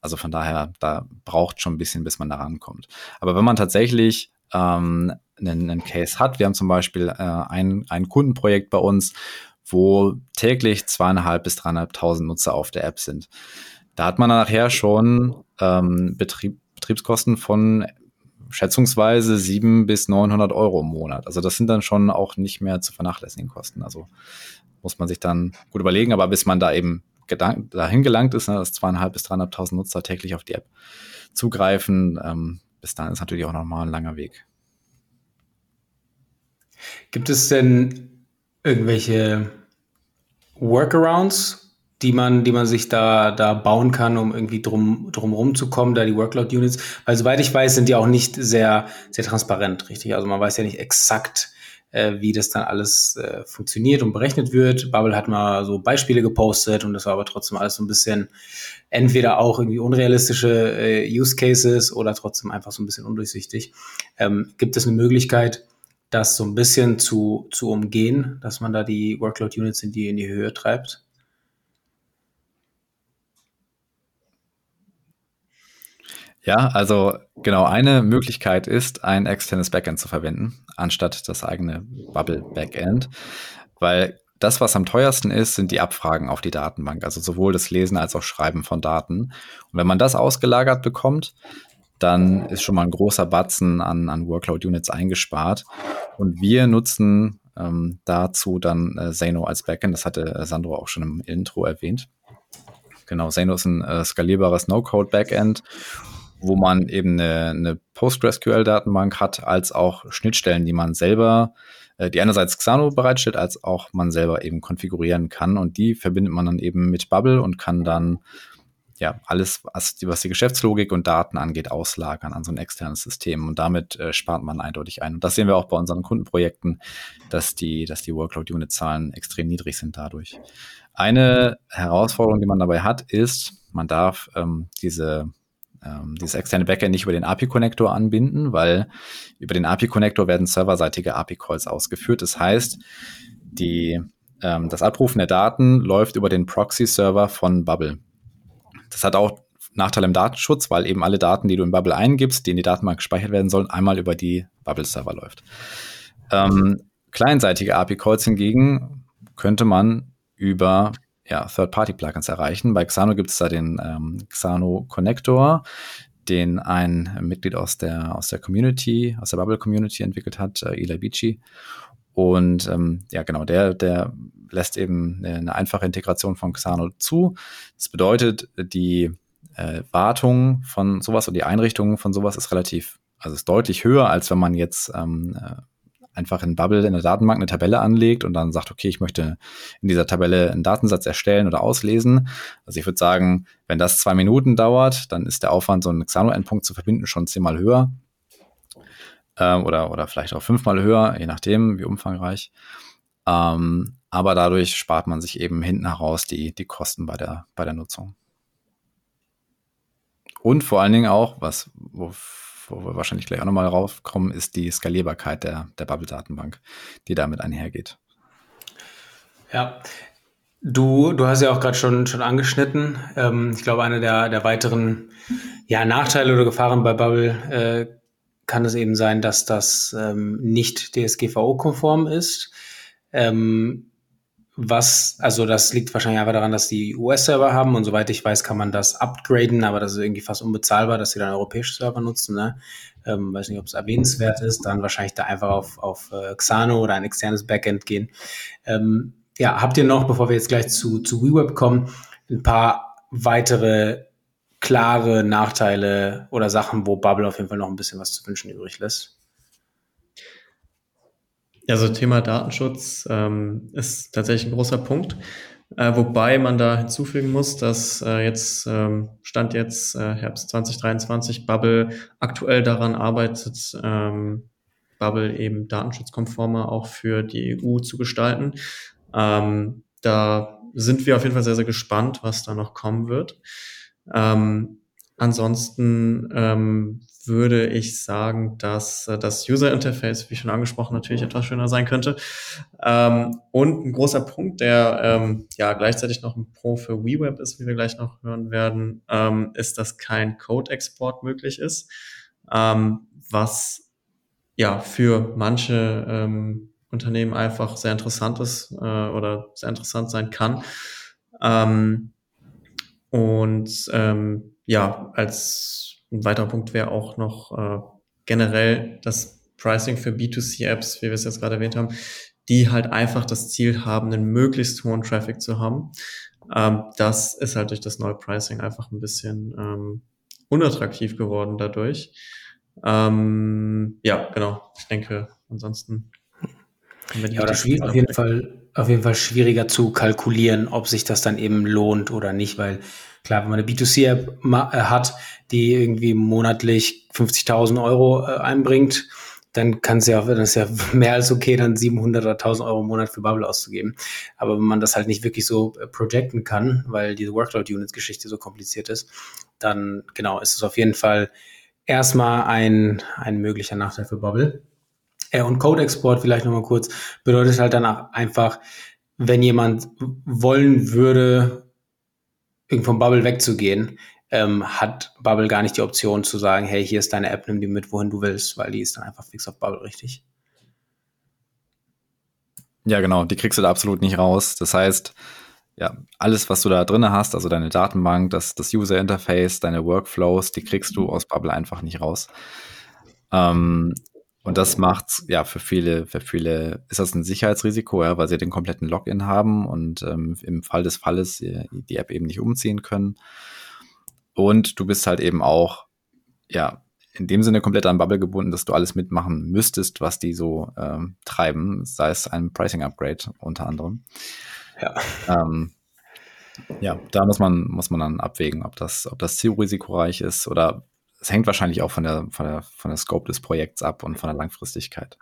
Also von daher, da braucht schon ein bisschen, bis man da rankommt. Aber wenn man tatsächlich ähm, einen, einen Case hat, wir haben zum Beispiel äh, ein, ein Kundenprojekt bei uns, wo täglich zweieinhalb bis dreieinhalbtausend Nutzer auf der App sind. Da hat man nachher schon ähm, Betrieb, Betriebskosten von schätzungsweise 700 bis 900 Euro im Monat. Also das sind dann schon auch nicht mehr zu vernachlässigen Kosten. Also muss man sich dann gut überlegen, aber bis man da eben dahin gelangt ist, ne, dass zweieinhalb bis dreieinhalbtausend Nutzer täglich auf die App zugreifen, ähm, bis dahin ist natürlich auch nochmal ein langer Weg. Gibt es denn irgendwelche Workarounds, die man, die man sich da, da bauen kann, um irgendwie drum, drum rumzukommen, da die Workload-Units. Weil soweit ich weiß, sind die auch nicht sehr, sehr transparent, richtig? Also man weiß ja nicht exakt, äh, wie das dann alles äh, funktioniert und berechnet wird. Bubble hat mal so Beispiele gepostet und das war aber trotzdem alles so ein bisschen entweder auch irgendwie unrealistische äh, Use Cases oder trotzdem einfach so ein bisschen undurchsichtig. Ähm, gibt es eine Möglichkeit, das so ein bisschen zu, zu umgehen, dass man da die Workload-Units in die, in die Höhe treibt? Ja, also genau, eine Möglichkeit ist, ein externes Backend zu verwenden, anstatt das eigene Bubble Backend. Weil das, was am teuersten ist, sind die Abfragen auf die Datenbank, also sowohl das Lesen als auch Schreiben von Daten. Und wenn man das ausgelagert bekommt, dann ist schon mal ein großer Batzen an, an Workload-Units eingespart. Und wir nutzen ähm, dazu dann äh, Zeno als Backend. Das hatte äh, Sandro auch schon im Intro erwähnt. Genau, Zeno ist ein äh, skalierbares No-Code-Backend, wo man eben eine, eine PostgreSQL-Datenbank hat, als auch Schnittstellen, die man selber äh, die einerseits Xano bereitstellt, als auch man selber eben konfigurieren kann. Und die verbindet man dann eben mit Bubble und kann dann ja alles, was die, was die Geschäftslogik und Daten angeht, auslagern an so ein externes System. Und damit äh, spart man eindeutig ein. Und das sehen wir auch bei unseren Kundenprojekten, dass die, dass die Workload-Unit-Zahlen extrem niedrig sind dadurch. Eine Herausforderung, die man dabei hat, ist, man darf ähm, diese ähm, dieses externe Backend nicht über den API-Connector anbinden, weil über den API-Connector werden serverseitige API-Calls ausgeführt. Das heißt, die, ähm, das Abrufen der Daten läuft über den Proxy-Server von Bubble. Das hat auch Nachteil im Datenschutz, weil eben alle Daten, die du in Bubble eingibst, die in die Datenbank gespeichert werden sollen, einmal über die Bubble-Server läuft. Ähm, kleinseitige API-Calls hingegen könnte man über ja, Third-Party-Plugins erreichen. Bei Xano gibt es da den ähm, Xano Connector, den ein Mitglied aus der, aus der Community, aus der Bubble-Community entwickelt hat, äh, Eli Bici. Und ähm, ja, genau, der, der lässt eben eine, einfache Integration von Xano zu. Das bedeutet, die äh, Wartung von sowas und die Einrichtung von sowas ist relativ, also ist deutlich höher, als wenn man jetzt ähm, äh, einfach in Bubble in der Datenbank eine Tabelle anlegt und dann sagt, okay, ich möchte in dieser Tabelle einen Datensatz erstellen oder auslesen. Also ich würde sagen, wenn das zwei Minuten dauert, dann ist der Aufwand, so einen Xano-Endpunkt zu verbinden, schon zehnmal höher. Ähm, oder, oder vielleicht auch fünfmal höher, je nachdem, wie umfangreich. Ähm, aber dadurch spart man sich eben hinten heraus die, die Kosten bei der, bei der Nutzung. Und vor allen Dingen auch, was, wo wo wir wahrscheinlich gleich auch nochmal raufkommen, ist die Skalierbarkeit der, der Bubble-Datenbank, die damit einhergeht. Ja, du, du hast ja auch gerade schon, schon angeschnitten. Ähm, ich glaube, eine der, der weiteren ja, Nachteile oder Gefahren bei Bubble äh, kann es eben sein, dass das ähm, nicht DSGVO-konform ist. Ähm, was, also das liegt wahrscheinlich einfach daran, dass die US-Server haben und soweit ich weiß, kann man das upgraden, aber das ist irgendwie fast unbezahlbar, dass sie dann europäische Server nutzen. Ne? Ähm, weiß nicht, ob es erwähnenswert ist, dann wahrscheinlich da einfach auf, auf äh, Xano oder ein externes Backend gehen. Ähm, ja, habt ihr noch, bevor wir jetzt gleich zu, zu WeWeb kommen, ein paar weitere klare Nachteile oder Sachen, wo Bubble auf jeden Fall noch ein bisschen was zu wünschen übrig lässt? Also Thema Datenschutz ähm, ist tatsächlich ein großer Punkt. Äh, wobei man da hinzufügen muss, dass äh, jetzt ähm, Stand jetzt äh, Herbst 2023 Bubble aktuell daran arbeitet, ähm, Bubble eben datenschutzkonformer auch für die EU zu gestalten. Ähm, da sind wir auf jeden Fall sehr, sehr gespannt, was da noch kommen wird. Ähm, ansonsten ähm, würde ich sagen, dass äh, das User Interface, wie schon angesprochen, natürlich etwas schöner sein könnte. Ähm, und ein großer Punkt, der ähm, ja gleichzeitig noch ein Pro für WeWeb ist, wie wir gleich noch hören werden, ähm, ist, dass kein Code-Export möglich ist, ähm, was ja für manche ähm, Unternehmen einfach sehr interessant ist äh, oder sehr interessant sein kann. Ähm, und ähm, ja, als ein weiterer Punkt wäre auch noch äh, generell das Pricing für B2C-Apps, wie wir es jetzt gerade erwähnt haben, die halt einfach das Ziel haben, einen möglichst hohen Traffic zu haben. Ähm, das ist halt durch das neue Pricing einfach ein bisschen ähm, unattraktiv geworden dadurch. Ähm, ja, genau. Ich denke, ansonsten. Ja, das ist auf jeden Fall auf jeden Fall schwieriger zu kalkulieren, ob sich das dann eben lohnt oder nicht, weil Klar, wenn man eine B2C-App äh, hat, die irgendwie monatlich 50.000 Euro äh, einbringt, dann kann es ja, dann ist ja mehr als okay, dann 700 oder 1000 Euro im Monat für Bubble auszugeben. Aber wenn man das halt nicht wirklich so äh, projecten kann, weil diese Workload-Units-Geschichte so kompliziert ist, dann genau ist es auf jeden Fall erstmal ein, ein möglicher Nachteil für Bubble. Äh, und Code-Export vielleicht nochmal kurz, bedeutet halt dann auch einfach, wenn jemand wollen würde, vom Bubble wegzugehen, ähm, hat Bubble gar nicht die Option zu sagen, hey, hier ist deine App, nimm die mit, wohin du willst, weil die ist dann einfach fix auf Bubble, richtig? Ja, genau, die kriegst du da absolut nicht raus. Das heißt, ja, alles, was du da drin hast, also deine Datenbank, das, das User Interface, deine Workflows, die kriegst du aus Bubble einfach nicht raus. Ähm, und das macht ja für viele, für viele ist das ein Sicherheitsrisiko, ja, weil sie den kompletten Login haben und ähm, im Fall des Falles die, die App eben nicht umziehen können. Und du bist halt eben auch, ja, in dem Sinne komplett an Bubble gebunden, dass du alles mitmachen müsstest, was die so ähm, treiben, sei es ein Pricing-Upgrade unter anderem. Ja. Ähm, ja, da muss man, muss man dann abwägen, ob das, ob das zu risikoreich ist oder es hängt wahrscheinlich auch von der, von der, von der Scope des Projekts ab und von der Langfristigkeit.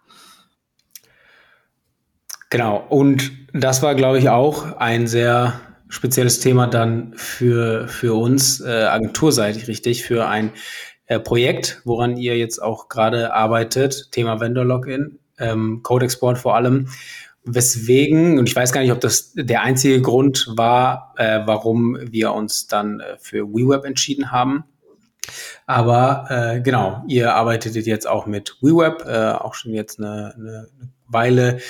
Genau, und das war, glaube ich, auch ein sehr spezielles Thema dann für, für uns, äh, agenturseitig richtig, für ein äh, Projekt, woran ihr jetzt auch gerade arbeitet, Thema Vendor Login, ähm, Code Export vor allem. Weswegen, und ich weiß gar nicht, ob das der einzige Grund war, äh, warum wir uns dann äh, für WeWeb entschieden haben. Aber äh, genau, ihr arbeitet jetzt auch mit WeWeb, äh, auch schon jetzt eine, eine Weile.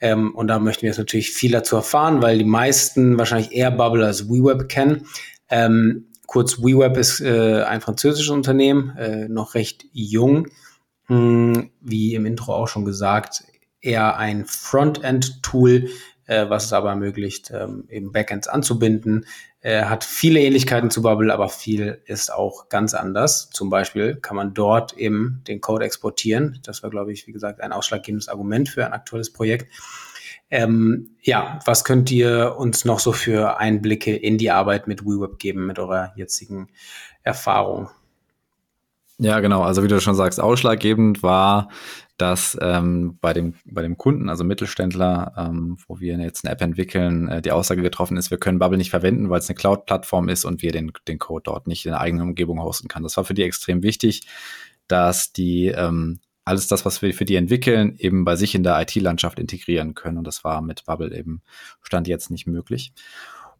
Ähm, und da möchten wir jetzt natürlich viel dazu erfahren, weil die meisten wahrscheinlich eher Bubble als WeWeb kennen. Ähm, kurz, WeWeb ist äh, ein französisches Unternehmen, äh, noch recht jung. Hm, wie im Intro auch schon gesagt, eher ein Frontend-Tool, äh, was es aber ermöglicht, ähm, eben Backends anzubinden. Äh, hat viele Ähnlichkeiten zu Bubble, aber viel ist auch ganz anders. Zum Beispiel kann man dort eben den Code exportieren. Das war, glaube ich, wie gesagt, ein ausschlaggebendes Argument für ein aktuelles Projekt. Ähm, ja, was könnt ihr uns noch so für Einblicke in die Arbeit mit WeWeb geben, mit eurer jetzigen Erfahrung? Ja, genau. Also wie du schon sagst, ausschlaggebend war, dass ähm, bei, dem, bei dem Kunden, also Mittelständler, ähm, wo wir jetzt eine App entwickeln, äh, die Aussage getroffen ist, wir können Bubble nicht verwenden, weil es eine Cloud-Plattform ist und wir den, den Code dort nicht in der eigenen Umgebung hosten kann. Das war für die extrem wichtig, dass die ähm, alles das, was wir für die entwickeln, eben bei sich in der IT-Landschaft integrieren können. Und das war mit Bubble eben Stand jetzt nicht möglich.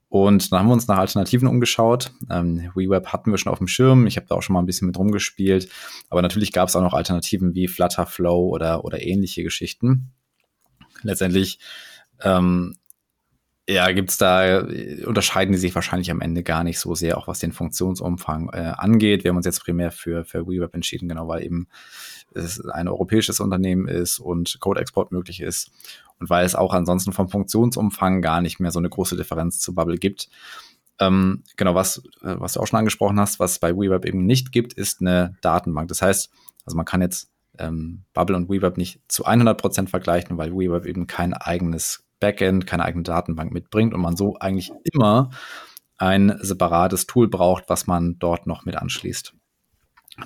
Und dann haben wir uns nach Alternativen umgeschaut. Ähm, WeWeb hatten wir schon auf dem Schirm. Ich habe da auch schon mal ein bisschen mit rumgespielt. Aber natürlich gab es auch noch Alternativen wie Flutterflow oder, oder ähnliche Geschichten. Letztendlich ähm, ja, gibt's da, unterscheiden die sich wahrscheinlich am Ende gar nicht so sehr, auch was den Funktionsumfang äh, angeht. Wir haben uns jetzt primär für, für WeWeb entschieden, genau, weil eben es ein europäisches Unternehmen ist und Code-Export möglich ist und weil es auch ansonsten vom Funktionsumfang gar nicht mehr so eine große Differenz zu Bubble gibt. Ähm, genau, was, äh, was du auch schon angesprochen hast, was bei WeWeb eben nicht gibt, ist eine Datenbank. Das heißt, also man kann jetzt ähm, Bubble und WeWeb nicht zu 100 Prozent vergleichen, weil WeWeb eben kein eigenes Backend, keine eigene Datenbank mitbringt und man so eigentlich immer ein separates Tool braucht, was man dort noch mit anschließt.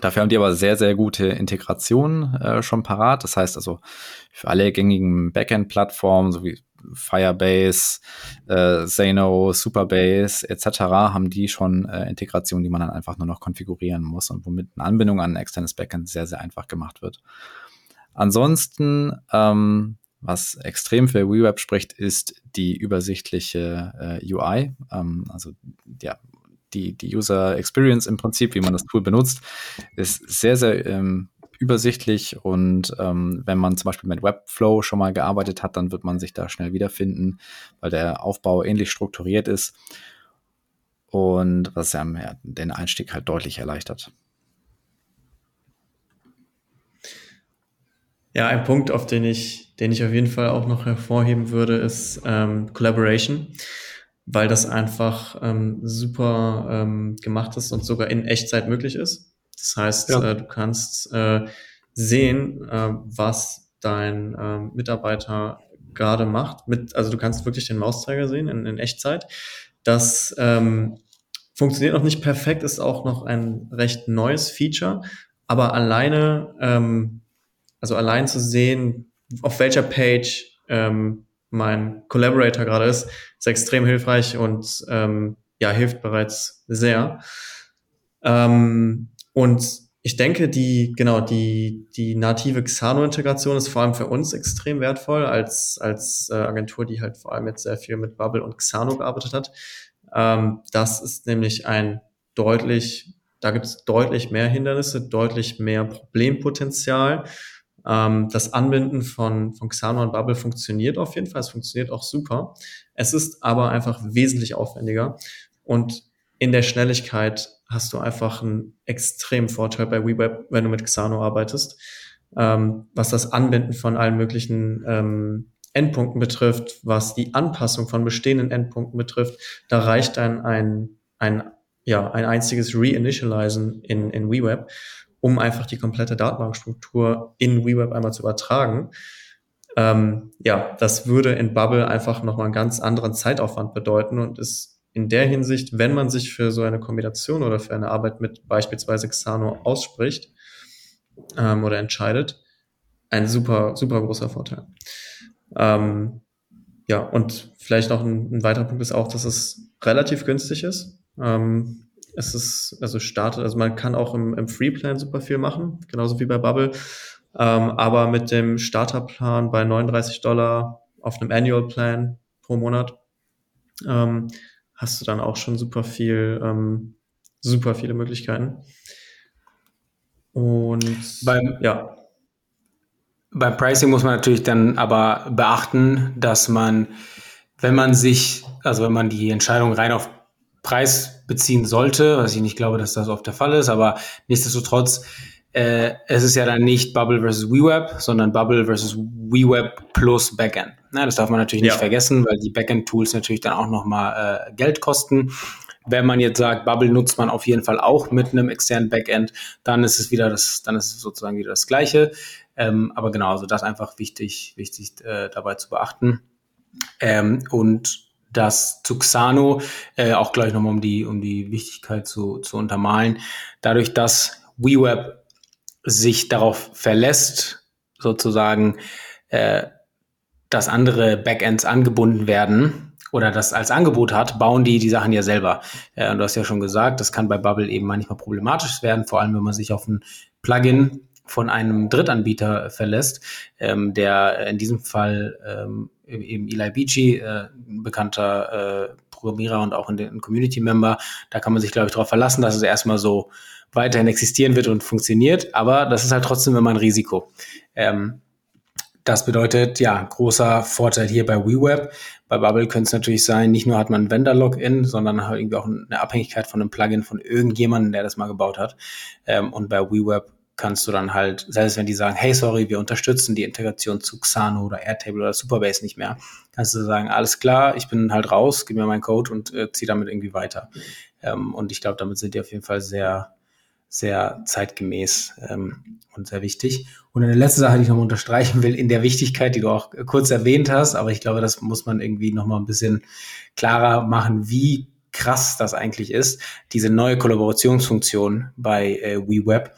Dafür haben die aber sehr, sehr gute Integration äh, schon parat. Das heißt also für alle gängigen Backend-Plattformen, so wie Firebase, äh, Zeno, Superbase etc. haben die schon äh, Integrationen, die man dann einfach nur noch konfigurieren muss und womit eine Anbindung an ein externes Backend sehr, sehr einfach gemacht wird. Ansonsten, ähm, was extrem für WeWeb spricht, ist die übersichtliche äh, UI. Ähm, also ja, die, die User Experience im Prinzip, wie man das Tool benutzt, ist sehr, sehr ähm, übersichtlich und ähm, wenn man zum Beispiel mit Webflow schon mal gearbeitet hat, dann wird man sich da schnell wiederfinden, weil der Aufbau ähnlich strukturiert ist und was ja, den Einstieg halt deutlich erleichtert. Ja, ein Punkt, auf den ich, den ich auf jeden Fall auch noch hervorheben würde, ist ähm, Collaboration weil das einfach ähm, super ähm, gemacht ist und sogar in Echtzeit möglich ist. Das heißt, ja. äh, du kannst äh, sehen, äh, was dein äh, Mitarbeiter gerade macht. Mit, also du kannst wirklich den Mauszeiger sehen in, in Echtzeit. Das ähm, funktioniert noch nicht perfekt, ist auch noch ein recht neues Feature, aber alleine, ähm, also allein zu sehen, auf welcher Page ähm, mein Collaborator gerade ist, ist extrem hilfreich und ähm, ja, hilft bereits sehr. Ähm, und ich denke, die, genau, die, die native Xano-Integration ist vor allem für uns extrem wertvoll als, als äh, Agentur, die halt vor allem jetzt sehr viel mit Bubble und Xano gearbeitet hat. Ähm, das ist nämlich ein deutlich, da gibt es deutlich mehr Hindernisse, deutlich mehr Problempotenzial das Anbinden von, von Xano und Bubble funktioniert auf jeden Fall. Es funktioniert auch super. Es ist aber einfach wesentlich aufwendiger und in der Schnelligkeit hast du einfach einen extremen Vorteil bei WeWeb, wenn du mit Xano arbeitest. Ähm, was das Anbinden von allen möglichen ähm, Endpunkten betrifft, was die Anpassung von bestehenden Endpunkten betrifft, da reicht dann ein, ein, ja, ein einziges Reinitializen in, in WeWeb, um einfach die komplette Datenbankstruktur in WeWeb einmal zu übertragen. Ähm, ja, das würde in Bubble einfach nochmal einen ganz anderen Zeitaufwand bedeuten und ist in der Hinsicht, wenn man sich für so eine Kombination oder für eine Arbeit mit beispielsweise Xano ausspricht ähm, oder entscheidet, ein super, super großer Vorteil. Ähm, ja, und vielleicht noch ein, ein, weiterer Punkt ist auch, dass es relativ günstig ist. Ähm, es ist, also startet, also man kann auch im, im Free-Plan super viel machen, genauso wie bei Bubble. Ähm, aber mit dem Starterplan bei 39 Dollar auf einem Annual Plan pro Monat ähm, hast du dann auch schon super viel, ähm, super viele Möglichkeiten. Und beim, ja. Beim Pricing muss man natürlich dann aber beachten, dass man, wenn man sich, also wenn man die Entscheidung rein auf Preis beziehen sollte, was ich nicht glaube, dass das oft der Fall ist, aber nichtsdestotrotz, äh, es ist ja dann nicht Bubble versus WeWeb, sondern Bubble versus WeWeb plus Backend. Na, das darf man natürlich nicht ja. vergessen, weil die Backend-Tools natürlich dann auch nochmal äh, Geld kosten. Wenn man jetzt sagt, Bubble nutzt man auf jeden Fall auch mit einem externen Backend, dann ist es wieder das, dann ist es sozusagen wieder das Gleiche. Ähm, aber genau, also das einfach wichtig, wichtig äh, dabei zu beachten. Ähm, und das zu Xano, äh, auch gleich nochmal um die, um die Wichtigkeit zu, zu untermalen, dadurch, dass WeWeb sich darauf verlässt, sozusagen, äh, dass andere Backends angebunden werden oder das als Angebot hat, bauen die die Sachen ja selber. Äh, du hast ja schon gesagt, das kann bei Bubble eben manchmal problematisch werden, vor allem wenn man sich auf ein Plugin von einem Drittanbieter verlässt, ähm, der in diesem Fall ähm, eben Eli Beachy, äh, ein bekannter äh, Programmierer und auch in den Community-Member, da kann man sich, glaube ich, darauf verlassen, dass es erstmal so weiterhin existieren wird und funktioniert, aber das ist halt trotzdem immer ein Risiko. Ähm, das bedeutet, ja, großer Vorteil hier bei WeWeb. Bei Bubble könnte es natürlich sein, nicht nur hat man ein Vendor-Login, sondern halt irgendwie auch eine Abhängigkeit von einem Plugin von irgendjemandem, der das mal gebaut hat. Ähm, und bei WeWeb kannst du dann halt, selbst wenn die sagen, hey, sorry, wir unterstützen die Integration zu Xano oder Airtable oder Superbase nicht mehr, kannst du sagen, alles klar, ich bin halt raus, gib mir meinen Code und äh, zieh damit irgendwie weiter. Ähm, und ich glaube, damit sind die auf jeden Fall sehr, sehr zeitgemäß ähm, und sehr wichtig. Und eine letzte Sache, die ich noch unterstreichen will, in der Wichtigkeit, die du auch kurz erwähnt hast, aber ich glaube, das muss man irgendwie noch mal ein bisschen klarer machen, wie krass das eigentlich ist, diese neue Kollaborationsfunktion bei äh, WeWeb.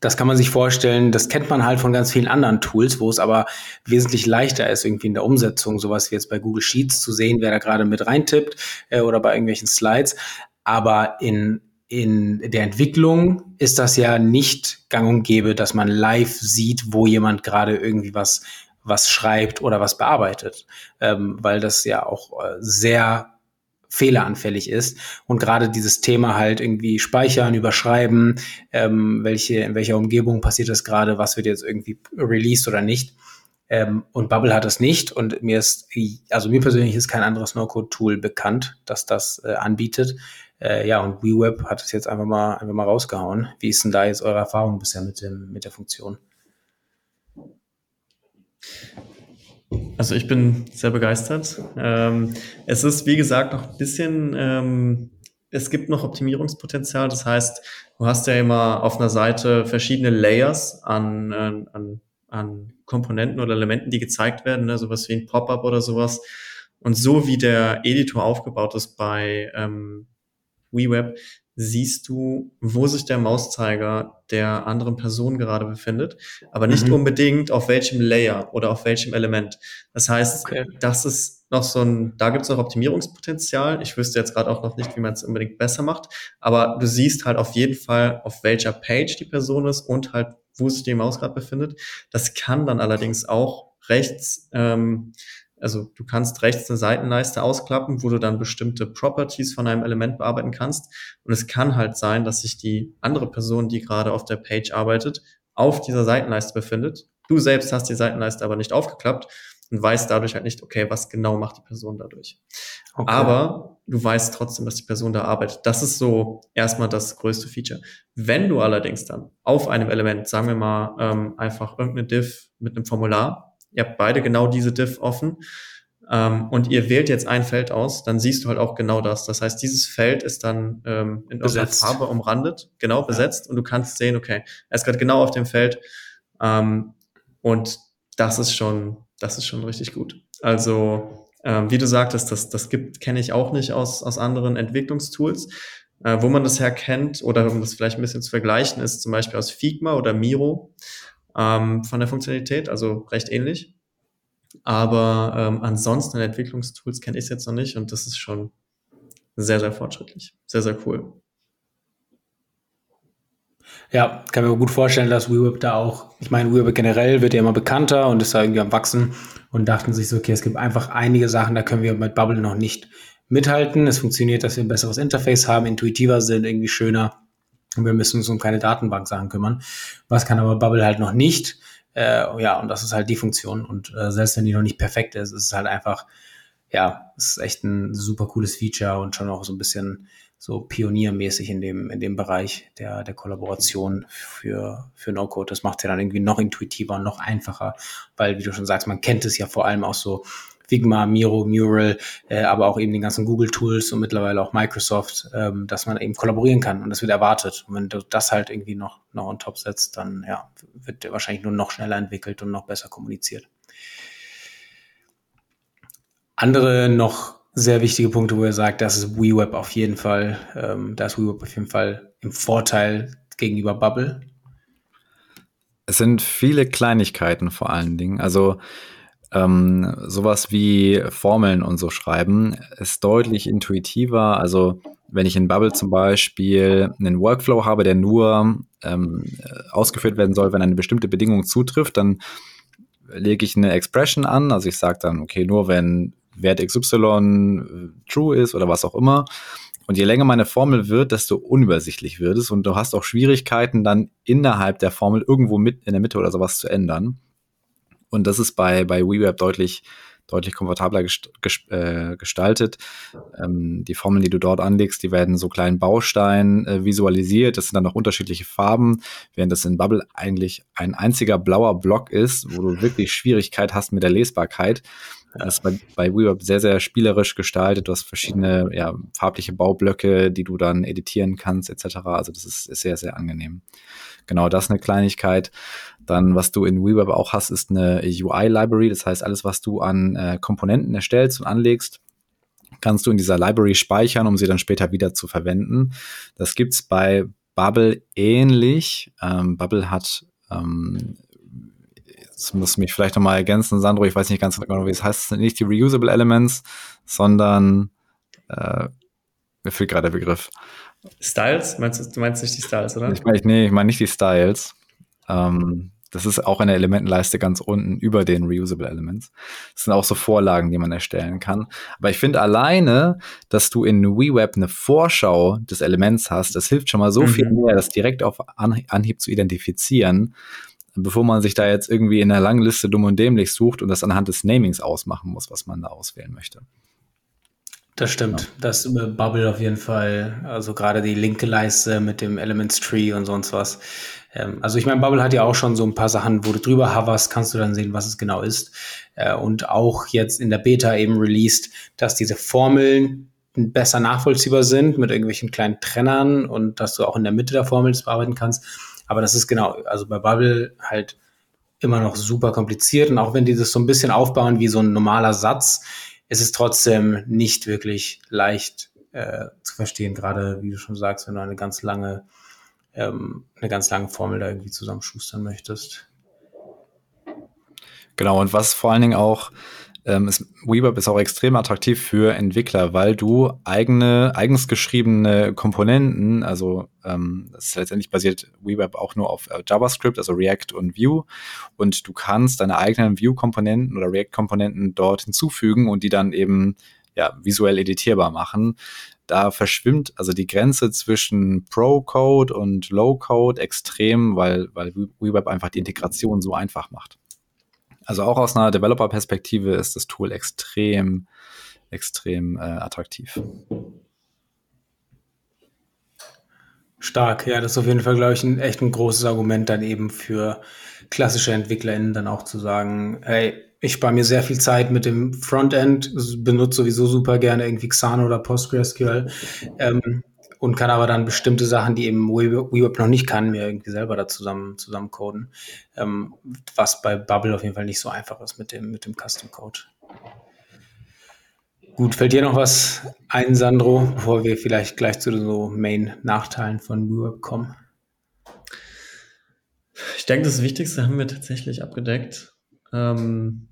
Das kann man sich vorstellen, das kennt man halt von ganz vielen anderen Tools, wo es aber wesentlich leichter ist, irgendwie in der Umsetzung, sowas wie jetzt bei Google Sheets zu sehen, wer da gerade mit reintippt äh, oder bei irgendwelchen Slides. Aber in in der Entwicklung ist das ja nicht gang und gäbe, dass man live sieht, wo jemand gerade irgendwie was, was schreibt oder was bearbeitet, ähm, weil das ja auch äh, sehr fehleranfällig ist und gerade dieses Thema halt irgendwie speichern, überschreiben, ähm, welche in welcher Umgebung passiert das gerade, was wird jetzt irgendwie released oder nicht. Ähm, und Bubble hat das nicht und mir ist, also mir persönlich ist kein anderes No-Code-Tool bekannt, das das äh, anbietet. Äh, ja, und WeWeb hat es jetzt einfach mal, einfach mal rausgehauen. Wie ist denn da jetzt eure Erfahrung bisher mit, dem, mit der Funktion? Also ich bin sehr begeistert. Ähm, es ist, wie gesagt, noch ein bisschen, ähm, es gibt noch Optimierungspotenzial. Das heißt, du hast ja immer auf einer Seite verschiedene Layers an, an, an Komponenten oder Elementen, die gezeigt werden, ne? sowas wie ein Pop-up oder sowas. Und so wie der Editor aufgebaut ist bei, ähm, WeWeb siehst du, wo sich der Mauszeiger der anderen Person gerade befindet, aber nicht mhm. unbedingt auf welchem Layer oder auf welchem Element. Das heißt, okay. das ist noch so ein, da gibt es noch Optimierungspotenzial. Ich wüsste jetzt gerade auch noch nicht, wie man es unbedingt besser macht, aber du siehst halt auf jeden Fall, auf welcher Page die Person ist und halt, wo sich die Maus gerade befindet. Das kann dann allerdings auch rechts ähm, also du kannst rechts eine Seitenleiste ausklappen, wo du dann bestimmte Properties von einem Element bearbeiten kannst. Und es kann halt sein, dass sich die andere Person, die gerade auf der Page arbeitet, auf dieser Seitenleiste befindet. Du selbst hast die Seitenleiste aber nicht aufgeklappt und weißt dadurch halt nicht, okay, was genau macht die Person dadurch. Okay. Aber du weißt trotzdem, dass die Person da arbeitet. Das ist so erstmal das größte Feature. Wenn du allerdings dann auf einem Element, sagen wir mal, ähm, einfach irgendeine Div mit einem Formular, ihr habt beide genau diese Div offen, ähm, und ihr wählt jetzt ein Feld aus, dann siehst du halt auch genau das. Das heißt, dieses Feld ist dann ähm, in irgendeiner Farbe umrandet, genau besetzt, und du kannst sehen, okay, er ist gerade genau auf dem Feld. Ähm, und das ist schon, das ist schon richtig gut. Also, ähm, wie du sagtest, das, das gibt, kenne ich auch nicht aus, aus anderen Entwicklungstools. Äh, wo man das herkennt, oder um das vielleicht ein bisschen zu vergleichen, ist zum Beispiel aus Figma oder Miro ähm, von der Funktionalität, also recht ähnlich. Aber ähm, ansonsten Entwicklungstools kenne ich jetzt noch nicht und das ist schon sehr, sehr fortschrittlich. Sehr, sehr cool. Ja, kann mir gut vorstellen, dass WeWeb da auch, ich meine, WeWeb generell wird ja immer bekannter und ist da irgendwie am Wachsen und dachten sich so, okay, es gibt einfach einige Sachen, da können wir mit Bubble noch nicht mithalten. Es funktioniert, dass wir ein besseres Interface haben, intuitiver sind, irgendwie schöner. Und wir müssen uns um keine Datenbank-Sachen kümmern. Was kann aber Bubble halt noch nicht? Äh, ja, und das ist halt die Funktion. Und äh, selbst wenn die noch nicht perfekt ist, ist es halt einfach, ja, es ist echt ein super cooles Feature und schon auch so ein bisschen so pioniermäßig in dem, in dem Bereich der, der Kollaboration für, für No-Code. Das macht ja dann irgendwie noch intuitiver und noch einfacher, weil, wie du schon sagst, man kennt es ja vor allem auch so Figma, Miro, Mural, äh, aber auch eben den ganzen Google-Tools und mittlerweile auch Microsoft, ähm, dass man eben kollaborieren kann und das wird erwartet. Und wenn du das halt irgendwie noch, noch on top setzt, dann ja, wird der wahrscheinlich nur noch schneller entwickelt und noch besser kommuniziert. Andere noch sehr wichtige Punkte, wo er sagt, das ist WeWeb auf jeden Fall, ähm, da ist WeWeb auf jeden Fall im Vorteil gegenüber Bubble. Es sind viele Kleinigkeiten vor allen Dingen. Also ähm, sowas wie Formeln und so schreiben ist deutlich intuitiver. Also wenn ich in Bubble zum Beispiel einen Workflow habe, der nur ähm, ausgeführt werden soll, wenn eine bestimmte Bedingung zutrifft, dann lege ich eine Expression an. Also ich sage dann, okay, nur wenn Wert XY äh, true ist oder was auch immer. Und je länger meine Formel wird, desto unübersichtlich wird es. Und du hast auch Schwierigkeiten, dann innerhalb der Formel irgendwo mit in der Mitte oder sowas zu ändern. Und das ist bei, bei WeWeb deutlich, deutlich komfortabler gest, äh, gestaltet. Ähm, die Formeln, die du dort anlegst, die werden so kleinen Bausteinen äh, visualisiert. Das sind dann noch unterschiedliche Farben, während das in Bubble eigentlich ein einziger blauer Block ist, wo du wirklich Schwierigkeit hast mit der Lesbarkeit. Das ist bei, bei WeWeb sehr, sehr spielerisch gestaltet. Du hast verschiedene ja, farbliche Baublöcke, die du dann editieren kannst, etc. Also das ist, ist sehr, sehr angenehm. Genau, das ist eine Kleinigkeit. Dann, was du in WeWeb auch hast, ist eine UI-Library. Das heißt, alles, was du an äh, Komponenten erstellst und anlegst, kannst du in dieser Library speichern, um sie dann später wieder zu verwenden. Das gibt's bei Bubble ähnlich. Ähm, Bubble hat ähm, Jetzt muss mich vielleicht nochmal ergänzen, Sandro, ich weiß nicht ganz genau, wie es heißt. Es sind nicht die Reusable Elements, sondern äh, mir fehlt gerade der Begriff. Styles? Meinst du, du meinst nicht die Styles, oder? Ich meine, nee, ich meine nicht die Styles. Ähm, das ist auch eine Elementenleiste ganz unten über den Reusable Elements. Das sind auch so Vorlagen, die man erstellen kann. Aber ich finde alleine, dass du in WeWeb eine Vorschau des Elements hast, das hilft schon mal so mhm. viel mehr, das direkt auf Anhieb zu identifizieren, bevor man sich da jetzt irgendwie in einer langen Liste dumm und dämlich sucht und das anhand des Namings ausmachen muss, was man da auswählen möchte. Das stimmt. Ja. Das äh, Bubble auf jeden Fall. Also gerade die linke Leiste mit dem Elements Tree und sonst was. Ähm, also ich meine, Bubble hat ja auch schon so ein paar Sachen, wo du drüber hoverst, kannst du dann sehen, was es genau ist. Äh, und auch jetzt in der Beta eben released, dass diese Formeln besser nachvollziehbar sind mit irgendwelchen kleinen Trennern und dass du auch in der Mitte der Formel das bearbeiten kannst. Aber das ist genau, also bei Bubble halt immer noch super kompliziert und auch wenn die das so ein bisschen aufbauen wie so ein normaler Satz, ist es trotzdem nicht wirklich leicht äh, zu verstehen, gerade wie du schon sagst, wenn du eine ganz lange, ähm, eine ganz lange Formel da irgendwie zusammenschustern möchtest. Genau, und was vor allen Dingen auch ähm, ist, WeWeb ist auch extrem attraktiv für Entwickler, weil du eigene, eigens geschriebene Komponenten, also ähm, letztendlich basiert WeWeb auch nur auf äh, JavaScript, also React und Vue, und du kannst deine eigenen Vue-Komponenten oder React-Komponenten dort hinzufügen und die dann eben ja, visuell editierbar machen. Da verschwimmt also die Grenze zwischen Pro-Code und Low-Code extrem, weil, weil WeWeb einfach die Integration so einfach macht. Also auch aus einer Developer-Perspektive ist das Tool extrem, extrem äh, attraktiv. Stark, ja, das ist auf jeden Fall, glaube ich, ein echt ein großes Argument dann eben für klassische EntwicklerInnen dann auch zu sagen, hey, ich spare mir sehr viel Zeit mit dem Frontend, benutze sowieso super gerne irgendwie Xano oder PostgreSQL ähm, und kann aber dann bestimmte Sachen, die eben WeWeb noch nicht kann, mir irgendwie selber da zusammen, zusammen coden, ähm, was bei Bubble auf jeden Fall nicht so einfach ist mit dem, mit dem Custom Code. Gut, fällt dir noch was ein, Sandro, bevor wir vielleicht gleich zu so Main-Nachteilen von WeWeb kommen? Ich denke, das Wichtigste haben wir tatsächlich abgedeckt. Ähm,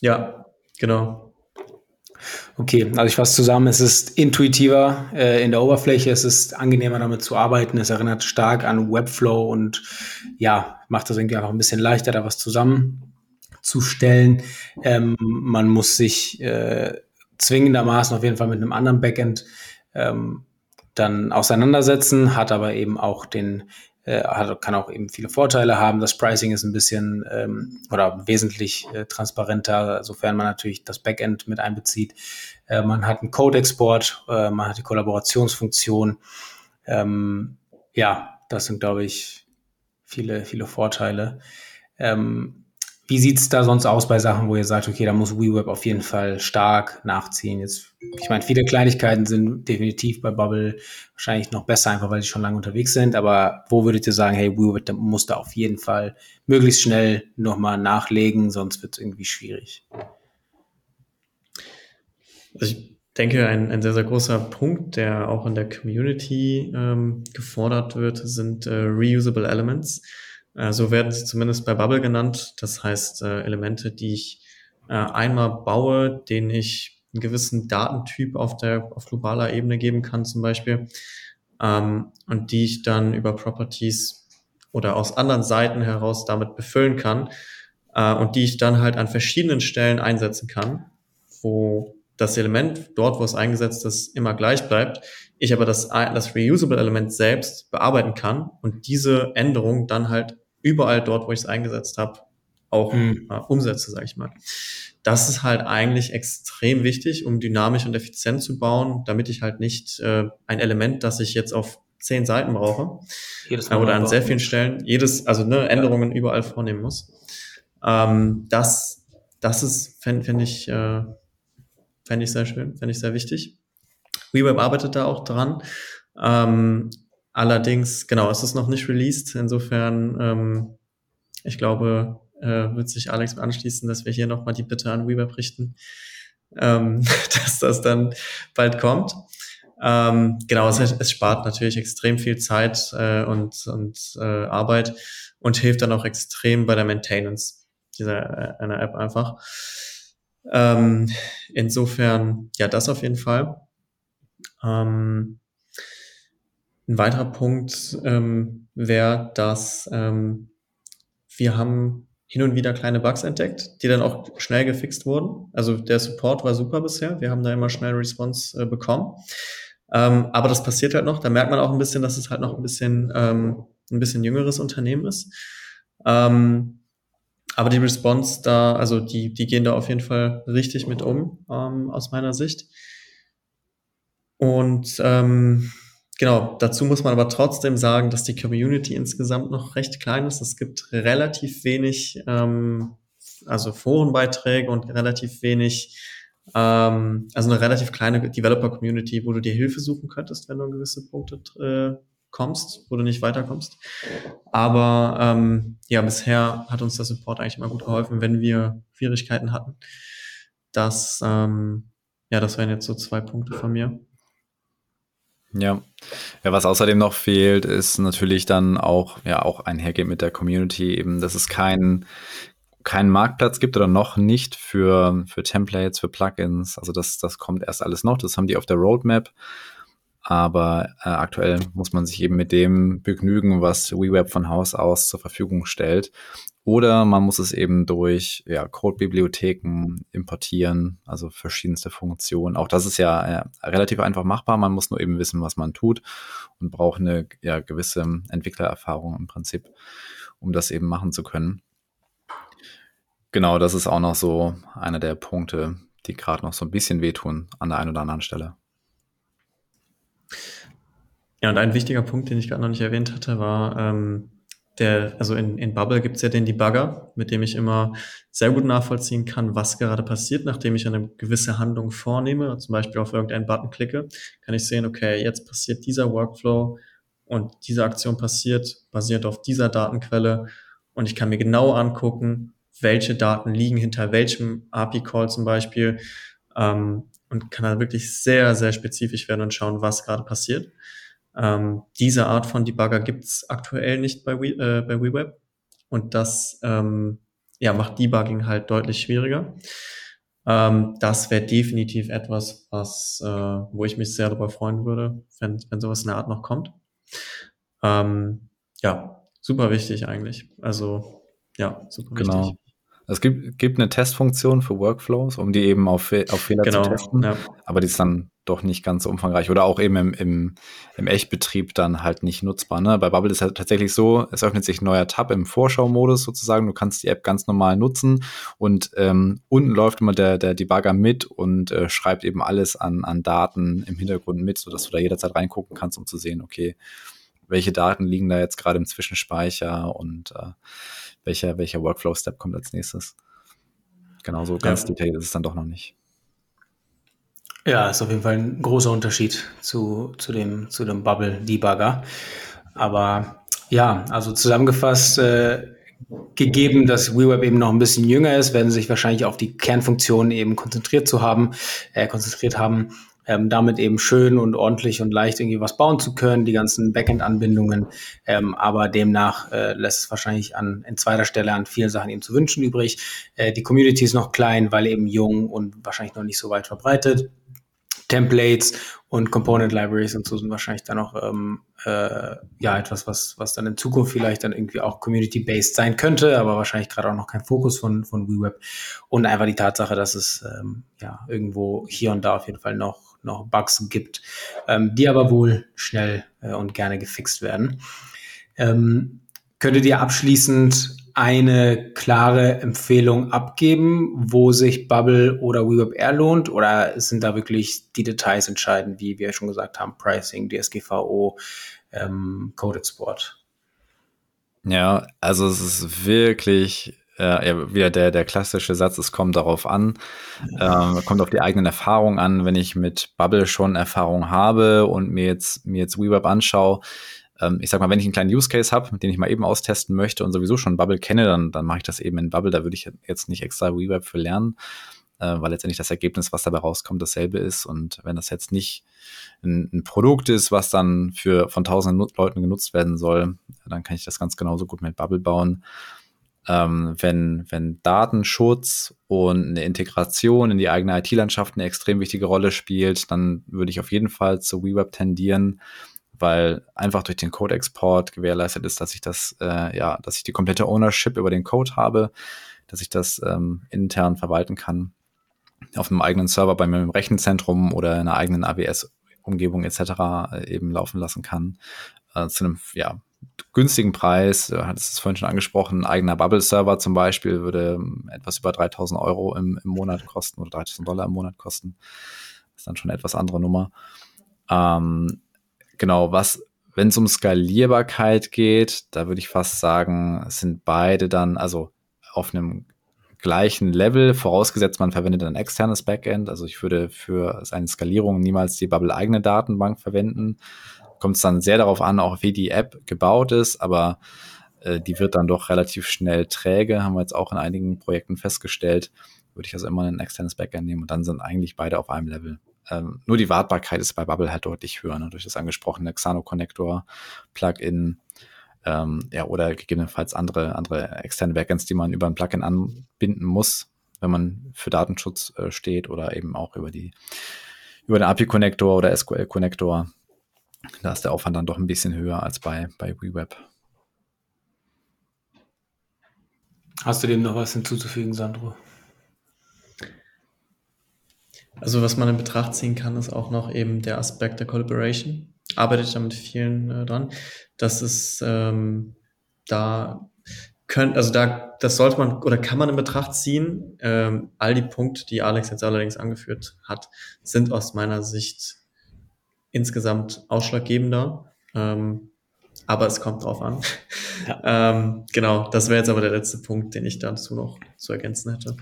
ja, genau. Okay, also ich fasse zusammen, es ist intuitiver äh, in der Oberfläche, es ist angenehmer damit zu arbeiten, es erinnert stark an Webflow und ja, macht das irgendwie einfach ein bisschen leichter, da was zusammen zu stellen. Ähm, man muss sich äh, zwingendermaßen auf jeden Fall mit einem anderen Backend ähm, dann auseinandersetzen, hat aber eben auch den, hat, kann auch eben viele Vorteile haben. Das Pricing ist ein bisschen ähm, oder wesentlich äh, transparenter, sofern man natürlich das Backend mit einbezieht. Äh, man hat einen Code-Export, äh, man hat die Kollaborationsfunktion. Ähm, ja, das sind, glaube ich, viele, viele Vorteile. Ähm, wie sieht's da sonst aus bei Sachen, wo ihr sagt, okay, da muss WeWeb auf jeden Fall stark nachziehen? Jetzt, ich meine, viele Kleinigkeiten sind definitiv bei Bubble wahrscheinlich noch besser, einfach weil sie schon lange unterwegs sind. Aber wo würdet ihr sagen, hey, WeWeb muss da auf jeden Fall möglichst schnell nochmal nachlegen, sonst wird es irgendwie schwierig? Also ich denke, ein, ein sehr, sehr großer Punkt, der auch in der Community ähm, gefordert wird, sind äh, reusable Elements. Äh, so werden sie zumindest bei Bubble genannt. Das heißt, äh, Elemente, die ich äh, einmal baue, denen ich einen gewissen Datentyp auf der auf globaler Ebene geben kann, zum Beispiel, ähm, und die ich dann über Properties oder aus anderen Seiten heraus damit befüllen kann und die ich dann halt an verschiedenen Stellen einsetzen kann, wo das Element dort, wo es eingesetzt ist, immer gleich bleibt. Ich aber das, das reusable Element selbst bearbeiten kann und diese Änderung dann halt überall dort, wo ich es eingesetzt habe, auch mhm. äh, umsetze, sage ich mal. Das ist halt eigentlich extrem wichtig, um dynamisch und effizient zu bauen, damit ich halt nicht äh, ein Element, das ich jetzt auf zehn Seiten brauche äh, oder an sehr vielen Stellen jedes, also ne, Änderungen ja. überall vornehmen muss. Ähm, das, das ist, fände fänd ich, äh, fände ich sehr schön, fände ich sehr wichtig. WeWeb arbeitet da auch dran. Ähm, Allerdings, genau, es ist noch nicht released. Insofern, ähm, ich glaube, äh, wird sich Alex anschließen, dass wir hier nochmal die Bitte an WeWeb richten, ähm, dass das dann bald kommt. Ähm, genau, es, es, spart natürlich extrem viel Zeit äh, und, und äh, Arbeit und hilft dann auch extrem bei der Maintenance dieser äh, einer App einfach. Ähm, insofern, ja, das auf jeden Fall. Ähm, ein weiterer Punkt ähm, wäre, dass ähm, wir haben hin und wieder kleine Bugs entdeckt, die dann auch schnell gefixt wurden. Also der Support war super bisher. Wir haben da immer schnell Response äh, bekommen. Ähm, aber das passiert halt noch. Da merkt man auch ein bisschen, dass es halt noch ein bisschen ähm, ein bisschen jüngeres Unternehmen ist. Ähm, aber die Response da, also die, die gehen da auf jeden Fall richtig mit um, ähm, aus meiner Sicht. Und ähm, Genau, dazu muss man aber trotzdem sagen, dass die Community insgesamt noch recht klein ist. Es gibt relativ wenig, ähm, also Forenbeiträge und relativ wenig, ähm, also eine relativ kleine Developer-Community, wo du dir Hilfe suchen könntest, wenn du an gewisse Punkte äh, kommst, wo du nicht weiterkommst. Aber ähm, ja, bisher hat uns der Support eigentlich immer gut geholfen, wenn wir Schwierigkeiten hatten. Das, ähm, ja, das wären jetzt so zwei Punkte von mir. Ja. ja, was außerdem noch fehlt, ist natürlich dann auch, ja, auch einhergeht mit der Community eben, dass es keinen keinen Marktplatz gibt oder noch nicht für, für Templates, für Plugins. Also das, das kommt erst alles noch. Das haben die auf der Roadmap. Aber äh, aktuell muss man sich eben mit dem begnügen, was WeWeb von Haus aus zur Verfügung stellt. Oder man muss es eben durch ja, Code-Bibliotheken importieren, also verschiedenste Funktionen. Auch das ist ja äh, relativ einfach machbar. Man muss nur eben wissen, was man tut und braucht eine ja, gewisse Entwicklererfahrung im Prinzip, um das eben machen zu können. Genau, das ist auch noch so einer der Punkte, die gerade noch so ein bisschen wehtun an der einen oder anderen Stelle. Ja, und ein wichtiger Punkt, den ich gerade noch nicht erwähnt hatte, war, ähm, der, also in, in Bubble gibt es ja den Debugger, mit dem ich immer sehr gut nachvollziehen kann, was gerade passiert, nachdem ich eine gewisse Handlung vornehme, zum Beispiel auf irgendeinen Button klicke, kann ich sehen, okay, jetzt passiert dieser Workflow und diese Aktion passiert, basiert auf dieser Datenquelle und ich kann mir genau angucken, welche Daten liegen hinter welchem API-Call zum Beispiel ähm, und kann da wirklich sehr, sehr spezifisch werden und schauen, was gerade passiert. Ähm, diese Art von Debugger gibt's aktuell nicht bei, We, äh, bei WeWeb. Und das ähm, ja, macht Debugging halt deutlich schwieriger. Ähm, das wäre definitiv etwas, was, äh, wo ich mich sehr darüber freuen würde, wenn, wenn sowas in der Art noch kommt. Ähm, ja, super wichtig eigentlich. Also ja, super genau. wichtig. Es gibt, gibt eine Testfunktion für Workflows, um die eben auf, auf Fehler genau, zu testen. Ja. Aber die ist dann doch nicht ganz so umfangreich oder auch eben im, im, im Echtbetrieb dann halt nicht nutzbar. Ne? Bei Bubble ist es halt tatsächlich so, es öffnet sich ein neuer Tab im Vorschau-Modus sozusagen. Du kannst die App ganz normal nutzen und ähm, unten läuft immer der, der Debugger mit und äh, schreibt eben alles an, an Daten im Hintergrund mit, sodass du da jederzeit reingucken kannst, um zu sehen, okay, welche Daten liegen da jetzt gerade im Zwischenspeicher und äh, welcher, welcher Workflow-Step kommt als nächstes. Genauso ganz ja. detailliert ist es dann doch noch nicht. Ja, ist auf jeden Fall ein großer Unterschied zu, zu dem, zu dem Bubble Debugger. Aber ja, also zusammengefasst, äh, gegeben, dass WeWeb eben noch ein bisschen jünger ist, werden sie sich wahrscheinlich auf die Kernfunktionen eben konzentriert zu haben, äh, konzentriert haben, ähm, damit eben schön und ordentlich und leicht irgendwie was bauen zu können, die ganzen Backend-Anbindungen. Ähm, aber demnach äh, lässt es wahrscheinlich an in zweiter Stelle an vielen Sachen eben zu wünschen übrig. Äh, die Community ist noch klein, weil eben jung und wahrscheinlich noch nicht so weit verbreitet. Templates und Component Libraries und so sind wahrscheinlich dann noch ähm, äh, ja etwas, was, was dann in Zukunft vielleicht dann irgendwie auch community-based sein könnte, aber wahrscheinlich gerade auch noch kein Fokus von, von WeWeb. Und einfach die Tatsache, dass es ähm, ja irgendwo hier und da auf jeden Fall noch noch Bugs gibt, ähm, die aber wohl schnell äh, und gerne gefixt werden. Ähm, könntet ihr abschließend eine klare Empfehlung abgeben, wo sich Bubble oder WeWebR lohnt? Oder sind da wirklich die Details entscheidend, wie wir schon gesagt haben, Pricing, DSGVO, ähm, Code Export? Ja, also es ist wirklich äh, ja, wieder der, der klassische Satz, es kommt darauf an, äh, kommt auf die eigenen Erfahrungen an. Wenn ich mit Bubble schon Erfahrung habe und mir jetzt, mir jetzt WeWeb anschaue, ähm, ich sag mal, wenn ich einen kleinen Use Case habe, den ich mal eben austesten möchte und sowieso schon Bubble kenne, dann, dann mache ich das eben in Bubble. Da würde ich jetzt nicht extra WeWeb für lernen, äh, weil letztendlich das Ergebnis, was dabei rauskommt, dasselbe ist. Und wenn das jetzt nicht ein, ein Produkt ist, was dann für von tausenden Leuten genutzt werden soll, dann kann ich das ganz genauso gut mit Bubble bauen ähm, wenn, wenn Datenschutz und eine Integration in die eigene IT-Landschaft eine extrem wichtige Rolle spielt, dann würde ich auf jeden Fall zu WeWeb tendieren, weil einfach durch den Code-Export gewährleistet ist, dass ich das, äh, ja, dass ich die komplette Ownership über den Code habe, dass ich das ähm, intern verwalten kann auf einem eigenen Server bei mir im Rechenzentrum oder in einer eigenen AWS-Umgebung etc. Äh, eben laufen lassen kann. Äh, zu einem ja, günstigen Preis, du hattest es vorhin schon angesprochen, ein eigener Bubble-Server zum Beispiel würde ähm, etwas über 3000 Euro im, im Monat kosten oder 3000 Dollar im Monat kosten. Das ist dann schon eine etwas andere Nummer. Ähm, genau, was, wenn es um Skalierbarkeit geht, da würde ich fast sagen, sind beide dann, also auf einem gleichen Level, vorausgesetzt man verwendet ein externes Backend. Also ich würde für seine Skalierung niemals die Bubble eigene Datenbank verwenden, kommt es dann sehr darauf an, auch wie die App gebaut ist, aber äh, die wird dann doch relativ schnell träge, haben wir jetzt auch in einigen Projekten festgestellt. Würde ich also immer ein externes Backend nehmen und dann sind eigentlich beide auf einem Level. Ähm, nur die Wartbarkeit ist bei Bubble halt deutlich höher, ne? durch das angesprochene Xano-Connector, Plugin, ähm, ja, oder gegebenenfalls andere, andere externe Backends, die man über ein Plugin anbinden muss, wenn man für Datenschutz äh, steht oder eben auch über die über den API-Connector oder SQL-Connector. Da ist der Aufwand dann doch ein bisschen höher als bei, bei WeWeb. Hast du dem noch was hinzuzufügen, Sandro? Also was man in Betracht ziehen kann, ist auch noch eben der Aspekt der Collaboration. Arbeite ich da mit vielen äh, dran. Das ist ähm, da können, also da, das sollte man oder kann man in Betracht ziehen. Ähm, all die Punkte, die Alex jetzt allerdings angeführt hat, sind aus meiner Sicht insgesamt ausschlaggebender. Ähm, aber es kommt drauf an. Ja. ähm, genau, das wäre jetzt aber der letzte Punkt, den ich dazu noch zu ergänzen hätte.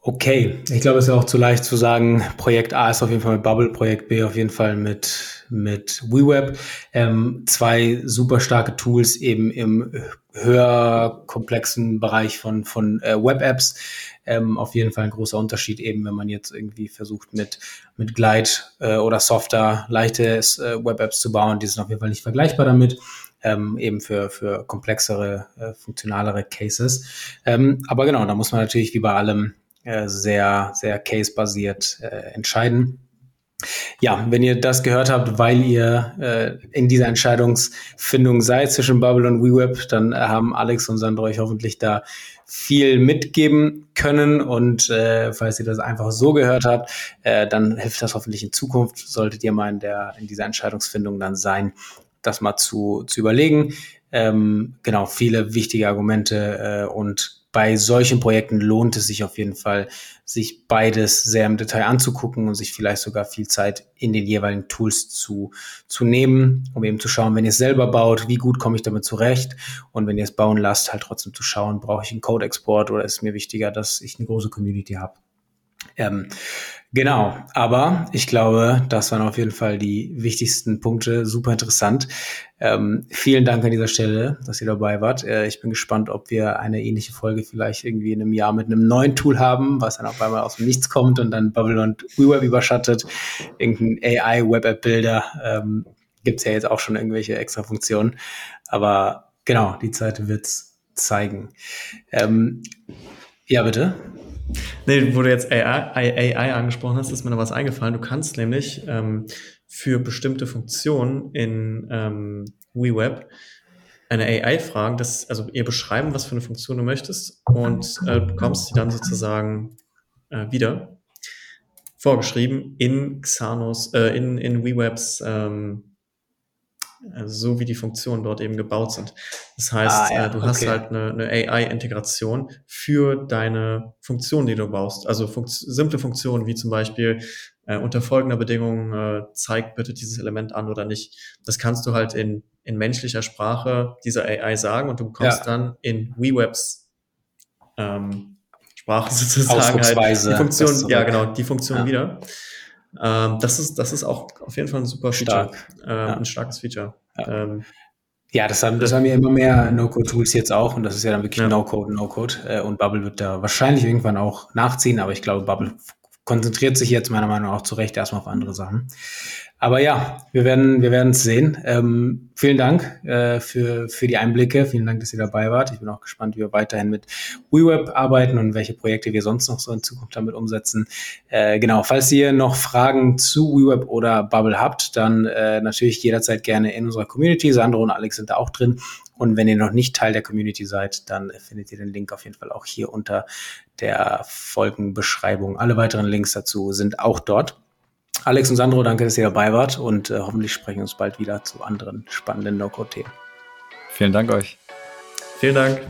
Okay, ich glaube, es ist auch zu leicht zu sagen, Projekt A ist auf jeden Fall mit Bubble, Projekt B auf jeden Fall mit, mit WeWeb. Ähm, zwei super starke Tools eben im höher komplexen Bereich von, von äh, Web-Apps. Ähm, auf jeden Fall ein großer Unterschied eben, wenn man jetzt irgendwie versucht mit, mit Glide äh, oder softer, leichtes äh, Web-Apps zu bauen. Die sind auf jeden Fall nicht vergleichbar damit. Ähm, eben für, für komplexere, äh, funktionalere Cases. Ähm, aber genau, da muss man natürlich wie bei allem äh, sehr, sehr case-basiert äh, entscheiden. Ja, wenn ihr das gehört habt, weil ihr äh, in dieser Entscheidungsfindung seid zwischen Bubble und WeWeb, dann haben Alex und Sandra euch hoffentlich da viel mitgeben können. Und äh, falls ihr das einfach so gehört habt, äh, dann hilft das hoffentlich in Zukunft. Solltet ihr mal in, der, in dieser Entscheidungsfindung dann sein, das mal zu, zu überlegen. Ähm, genau, viele wichtige Argumente äh, und bei solchen Projekten lohnt es sich auf jeden Fall, sich beides sehr im Detail anzugucken und sich vielleicht sogar viel Zeit in den jeweiligen Tools zu, zu nehmen, um eben zu schauen, wenn ihr es selber baut, wie gut komme ich damit zurecht und wenn ihr es bauen lasst, halt trotzdem zu schauen, brauche ich einen Code-Export oder ist mir wichtiger, dass ich eine große Community habe. Ähm, genau, aber ich glaube, das waren auf jeden Fall die wichtigsten Punkte. Super interessant. Ähm, vielen Dank an dieser Stelle, dass ihr dabei wart. Äh, ich bin gespannt, ob wir eine ähnliche Folge vielleicht irgendwie in einem Jahr mit einem neuen Tool haben, was dann auf einmal aus dem Nichts kommt und dann Bubble und WeWeb überschattet. Irgendein AI-Web-App-Bilder. Ähm, Gibt es ja jetzt auch schon irgendwelche extra Funktionen. Aber genau, die Zeit wird's zeigen. Ähm, ja, bitte. Nee, wo du jetzt AI, AI angesprochen hast, ist mir noch was eingefallen. Du kannst nämlich ähm, für bestimmte Funktionen in ähm, WeWeb eine AI fragen, dass, also ihr beschreiben, was für eine Funktion du möchtest und äh, bekommst sie dann sozusagen äh, wieder vorgeschrieben in Xanos, äh, in, in WeWebs ähm, so wie die Funktionen dort eben gebaut sind. Das heißt, ah, ja, äh, du okay. hast halt eine, eine AI-Integration für deine Funktion, die du baust. Also funkt simple Funktionen wie zum Beispiel äh, unter folgender Bedingung äh, zeigt bitte dieses Element an oder nicht. Das kannst du halt in, in menschlicher Sprache dieser AI sagen und du bekommst ja. dann in WeWebs ähm, Sprache sozusagen halt die Funktion, ja genau, die Funktion ja. wieder. Ähm, das, ist, das ist auch auf jeden Fall ein super Stark. Feature, ähm, ja. ein starkes Feature. Ja. Ähm, ja, das haben, das haben ja immer mehr No-Code-Tools jetzt auch und das ist ja dann wirklich ja. No-Code, No-Code. Äh, und Bubble wird da wahrscheinlich irgendwann auch nachziehen, aber ich glaube, Bubble konzentriert sich jetzt meiner Meinung nach auch zu Recht erstmal auf andere Sachen. Aber ja, wir werden wir werden es sehen. Ähm, vielen Dank äh, für, für die Einblicke. Vielen Dank, dass ihr dabei wart. Ich bin auch gespannt, wie wir weiterhin mit WeWeb arbeiten und welche Projekte wir sonst noch so in Zukunft damit umsetzen. Äh, genau, falls ihr noch Fragen zu WeWeb oder Bubble habt, dann äh, natürlich jederzeit gerne in unserer Community. Sandro und Alex sind da auch drin. Und wenn ihr noch nicht Teil der Community seid, dann findet ihr den Link auf jeden Fall auch hier unter der Folgenbeschreibung. Alle weiteren Links dazu sind auch dort. Alex und Sandro, danke, dass ihr dabei wart und äh, hoffentlich sprechen wir uns bald wieder zu anderen spannenden No-Code-Themen. Vielen Dank euch. Vielen Dank.